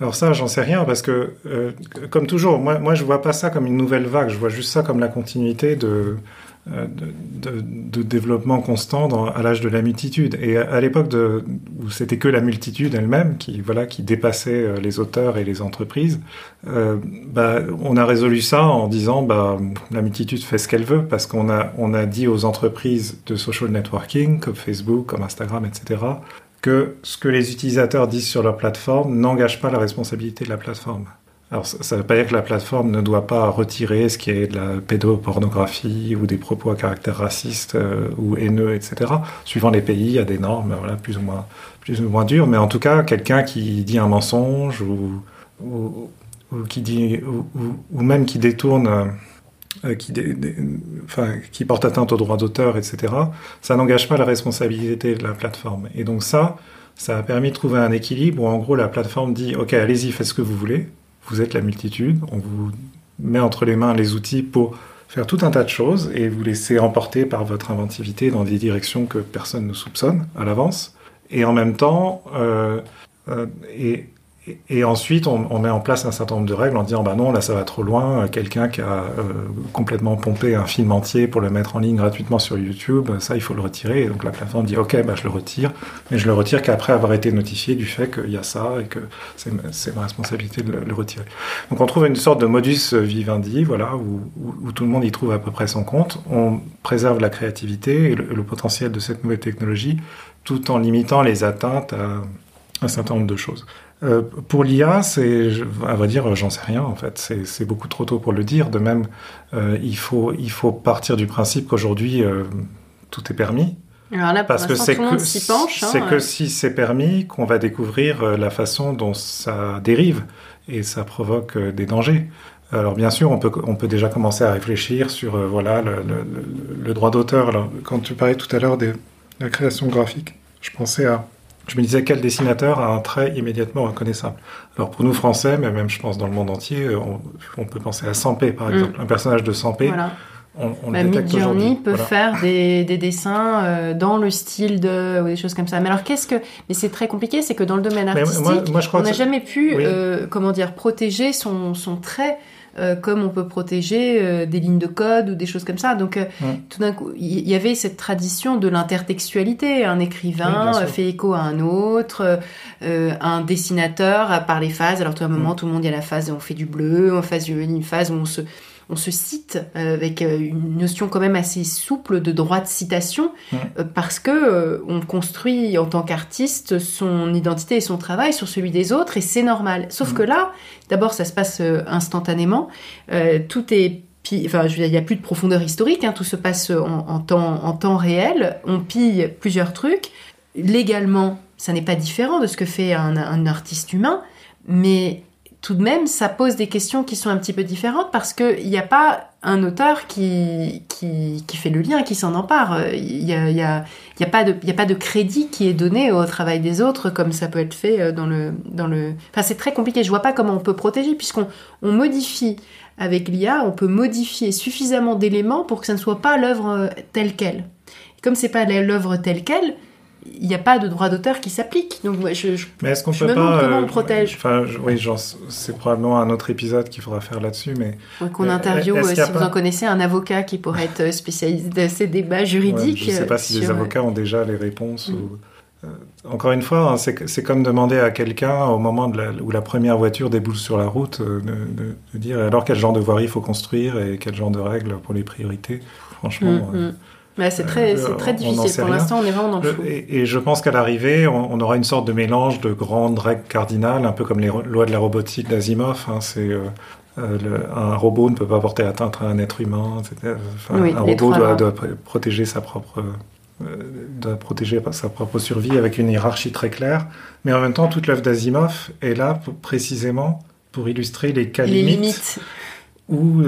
Alors ça, j'en sais rien parce que, euh, comme toujours, moi, moi, je vois pas ça comme une nouvelle vague. Je vois juste ça comme la continuité de, euh, de, développement constant à l'âge de la multitude. Et à, l'époque où c'était que la multitude elle-même qui, voilà, qui dépassait euh, les auteurs et les entreprises, bah, on a résolu ça en disant bah, la multitude fait ce qu'elle veut parce qu'on a, on a dit aux entreprises de social networking comme Facebook, comme Instagram, etc., que ce que les utilisateurs disent sur leur plateforme n'engage pas la responsabilité de la plateforme. Alors, ça ne veut pas dire que la plateforme ne doit pas retirer ce qui est de la pédopornographie ou des propos à caractère raciste euh, ou haineux, etc. Suivant les pays, il y a des normes, voilà, plus ou moins, plus ou moins dures. Mais en tout cas, quelqu'un qui dit un mensonge ou, ou, qui dit, ou, même qui détourne, euh, qui, enfin, qui porte atteinte aux droits d'auteur, etc. Ça n'engage pas la responsabilité de la plateforme. Et donc ça, ça a permis de trouver un équilibre où en gros la plateforme dit, ok, allez-y, faites ce que vous voulez vous êtes la multitude, on vous met entre les mains les outils pour faire tout un tas de choses et vous laisser emporter par votre inventivité dans des directions que personne ne soupçonne à l'avance. Et en même temps, euh, euh, et, et ensuite, on, met en place un certain nombre de règles en disant, bah non, là ça va trop loin. Quelqu'un qui a euh, complètement pompé un film entier pour le mettre en ligne gratuitement sur YouTube, ça il faut le retirer. Et donc la plateforme dit, ok, bah je le retire, mais je le retire qu'après avoir été notifié du fait qu'il y a ça et que c'est ma responsabilité de le, retirer. Donc on trouve une sorte de modus vivendi, voilà, où, tout le monde y trouve à peu près son compte. On préserve la créativité et le potentiel de cette nouvelle technologie, tout en limitant les atteintes à un certain nombre de choses. Euh, pour l'IA, c'est, à vrai dire, j'en sais rien en fait. C'est beaucoup trop tôt pour le dire. De même, euh, il, faut, il faut partir du principe qu'aujourd'hui, euh, tout est permis. Alors là, parce que c'est que, c'est que si c'est permis qu'on va découvrir la façon dont ça dérive et ça provoque des dangers. Alors bien sûr, on peut, on peut déjà commencer à réfléchir sur voilà le, le, le droit d'auteur. Quand tu parlais tout à l'heure de la création graphique, je pensais à je me disais quel dessinateur a un trait immédiatement reconnaissable? Alors pour nous Français, mais même je pense dans le monde entier, on, peut penser à Sampé par mm. exemple, un personnage de Sampé. Voilà. On, on bah, Midjourney peut faire des, des dessins euh, dans le style de ou des choses comme ça. Mais alors qu'est-ce que mais c'est très compliqué, c'est que dans le domaine artistique, on n'a jamais pu euh, comment dire protéger son, son trait euh, comme on peut protéger euh, des lignes de code ou des choses comme ça. Donc, euh, tout d'un coup, il y, avait cette tradition de l'intertextualité. Un écrivain fait écho à un autre, un dessinateur par les phases. Alors, tout à un moment, tout le monde, il y a la phase où on fait du bleu, en phase une phase où on se on se cite euh, avec euh, une notion quand même assez souple de droit de citation euh, parce que on construit en tant qu'artiste son identité et son travail sur celui des autres et c'est normal. Sauf que là, d'abord ça se passe instantanément, tout est Enfin, il n'y a plus de profondeur historique, hein, tout se passe en, temps, en temps réel. On pille plusieurs trucs. Légalement, ça n'est pas différent de ce que fait un, un artiste humain, mais tout de même, ça pose des questions qui sont un petit peu différentes parce qu'il n'y a pas un auteur qui, qui, fait le lien, qui s'en empare. Il n'y a, y a, pas de, a pas de crédit qui est donné au travail des autres comme ça peut être fait euh, dans le... Dans le... Enfin, c'est très compliqué. Je vois pas comment on peut protéger puisqu'on on modifie avec l'IA, on peut modifier suffisamment d'éléments pour que ça ne soit pas l'œuvre euh, telle qu'elle. Comme c'est pas l'œuvre telle qu'elle, il n'y a pas de droit d'auteur qui s'applique. Donc, je, je, mais est-ce qu'on peut pas comment on euh, protège Enfin, oui, c'est probablement un autre épisode qu'il faudra faire là-dessus, mais qu'on euh, interviewe, euh, si vous en connaissez, un avocat qui pourrait être spécialisé de ces débats juridiques. je ne sais pas si les avocats ont déjà les réponses. Mm. encore une fois, hein, c'est comme demander à quelqu'un au moment de la, où la première voiture déboule sur la route de, de, dire alors quel genre de voirie il faut construire et quel genre de règles pour les priorités. Franchement. Mm, mm c'est très, euh, très difficile. Pour l'instant, on est vraiment dans le flou. Et, je pense qu'à l'arrivée, on, aura une sorte de mélange de grandes règles cardinales, un peu comme les lois de la robotique d'Asimov. Hein, c'est euh, euh, un robot ne peut pas porter atteinte à un être humain. un robot doit, protéger sa propre doit protéger sa propre survie avec une hiérarchie très claire. Mais en même temps, toute l'œuvre d'Asimov est là précisément pour illustrer les cas les limites, où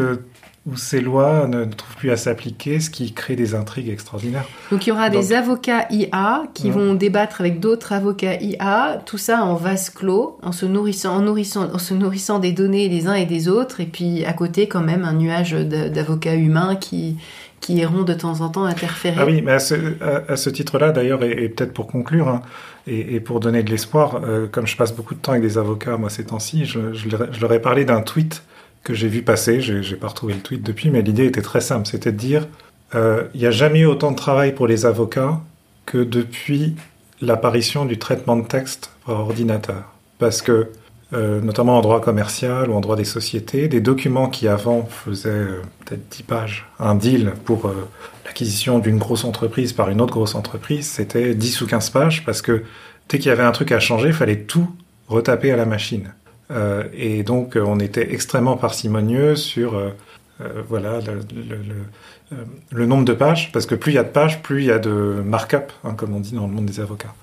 où ces lois ne, trouvent plus à s'appliquer, ce qui crée des intrigues extraordinaires. Donc il y aura des avocats IA qui vont débattre avec d'autres avocats IA, tout ça en vase clos, en se nourrissant, en nourrissant, en se nourrissant des données des uns et des autres, et puis à côté quand même un nuage d'avocats humains qui qui iront de temps en temps interférer. Ah oui, mais à ce, titre-là, d'ailleurs, et, peut-être pour conclure, hein, et, pour donner de l'espoir, euh, comme je passe beaucoup de temps avec des avocats, moi, ces temps-ci, je, je, leur ai parlé d'un tweet que j'ai vu passer. J'ai pas retrouvé le tweet depuis, mais l'idée était très simple. C'était de dire euh, il n'y a jamais eu autant de travail pour les avocats que depuis l'apparition du traitement de texte par ordinateur. Parce que, euh, notamment en droit commercial ou en droit des sociétés, des documents qui avant faisaient euh, peut-être 10 pages, un deal pour l'acquisition d'une grosse entreprise par une autre grosse entreprise, c'était 10 ou 15 pages parce que dès qu'il y avait un truc à changer, il fallait tout retaper à la machine. Euh, et donc, on était extrêmement parcimonieux sur euh, euh, voilà, le, nombre de pages, parce que plus il y a de pages, plus il y a de markup, hein, comme on dit dans le monde des avocats.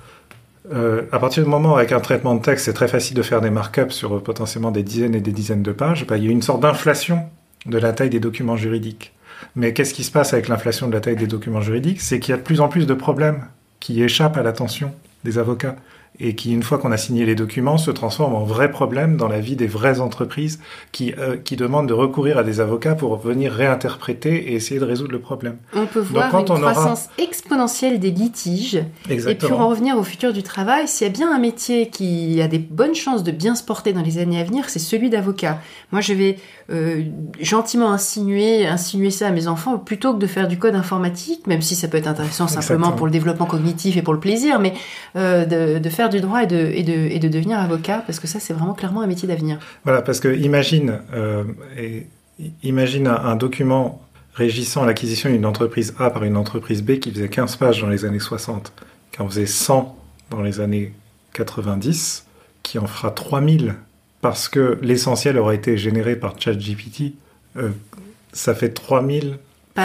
à partir du moment où, avec un traitement de texte, c'est très facile de faire des markups sur potentiellement des dizaines et des dizaines de pages, bah, il y a une sorte d'inflation de la taille des documents juridiques. Mais qu'est-ce qui se passe avec l'inflation de la taille des documents juridiques? C'est qu'il y a de plus en plus de problèmes qui échappent à l'attention des avocats et qui, une fois qu'on a signé les documents, se transforme en vrai problème dans la vie des vraies entreprises qui, euh, qui demandent de recourir à des avocats pour venir réinterpréter et essayer de résoudre le problème. On peut voir une croissance exponentielle des litiges. Et pour en revenir au futur du travail, s'il y a bien un métier qui a des bonnes chances de bien se porter dans les années à venir, c'est celui d'avocat. Moi, je vais euh, gentiment insinuer, insinuer ça à mes enfants plutôt que de faire du code informatique, même si ça peut être intéressant simplement pour le développement cognitif et pour le plaisir, mais euh, de, de, faire du droit et de, et, de, et de devenir avocat, parce que ça, c'est vraiment clairement un métier d'avenir. Voilà, parce que imagine, euh, imagine un, document régissant l'acquisition d'une entreprise A par une entreprise B qui faisait 15 pages dans les années 60, qui en faisait 100 dans les années 90, qui en fera 3000 parce que l'essentiel aura été généré par ChatGPT, euh, ça fait 3000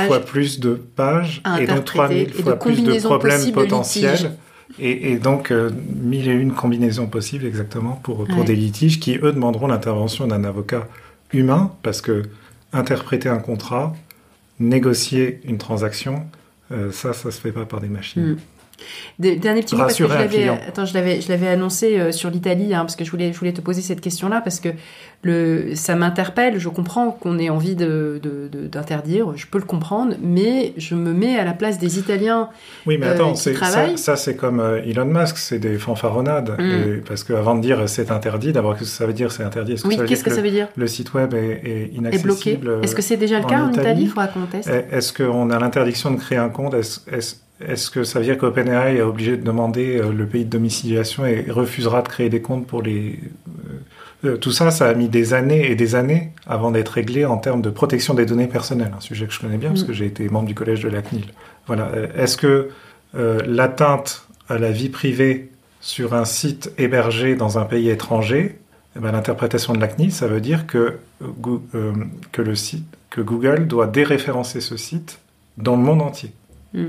fois plus de pages et donc 3000 fois plus de problèmes potentiels. Et, donc, euh, mille et une combinaisons possibles exactement pour, pour des litiges qui, eux, demanderont l'intervention d'un avocat humain parce que interpréter un contrat, négocier une transaction, euh, ça, ça se fait pas par des machines. Mm. Dernier petit mot parce que je l'avais, attends, je l'avais, je l'avais annoncé euh, sur l'Italie, hein, parce que je voulais, je voulais te poser cette question-là parce que le, ça m'interpelle. Je comprends qu'on ait envie de, d'interdire, je peux le comprendre, mais je me mets à la place des Italiens. Oui, mais attends, euh, ça, ça c'est comme euh, Elon Musk, c'est des fanfaronnades, mm. parce qu'avant de dire c'est interdit, d'abord qu'est-ce que ça veut dire c'est interdit? Oui, qu'est-ce que, ça veut dire? Le site web est, inaccessible. Est-ce que c'est déjà le cas en Italie? Il faudra qu'on teste. Est-ce qu'on a l'interdiction de créer un compte? Est-ce que ça veut dire qu'OpenAI est obligé de demander euh, le pays de domiciliation et refusera de créer des comptes pour les... Euh, euh, tout ça, ça a mis des années et des années avant d'être réglé en termes de protection des données personnelles, un sujet que je connais bien parce mm. que j'ai été membre du collège de la CNIL. Voilà. Est-ce que l'atteinte à la vie privée sur un site hébergé dans un pays étranger, eh ben, l'interprétation de la CNIL, ça veut dire que, que, le site, que Google doit déréférencer ce site dans le monde entier. Mm.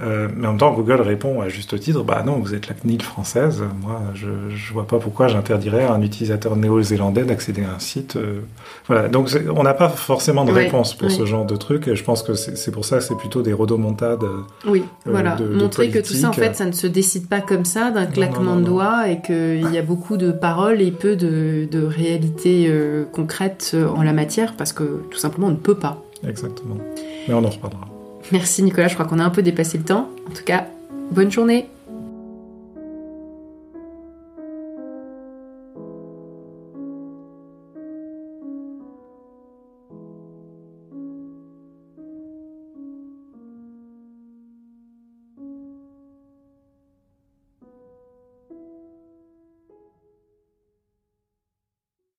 Euh, mais en même temps, Google répond à juste titre, bah non, vous êtes la CNIL française, moi je, je vois pas pourquoi j'interdirais à un utilisateur néo-zélandais d'accéder à un site. Euh. voilà, donc on n'a pas forcément de réponse pour ce genre de truc, et je pense que c'est pour ça que c'est plutôt des rodomontades. Euh, oui, voilà, montrer que tout ça en fait, ça ne se décide pas comme ça, d'un claquement de doigts, et qu'il y a beaucoup de paroles et peu de, de réalités concrètes en la matière, parce que tout simplement on ne peut pas. Exactement, mais on en reparlera. Merci Nicolas, je crois qu'on a un peu dépassé le temps. En tout cas, bonne journée.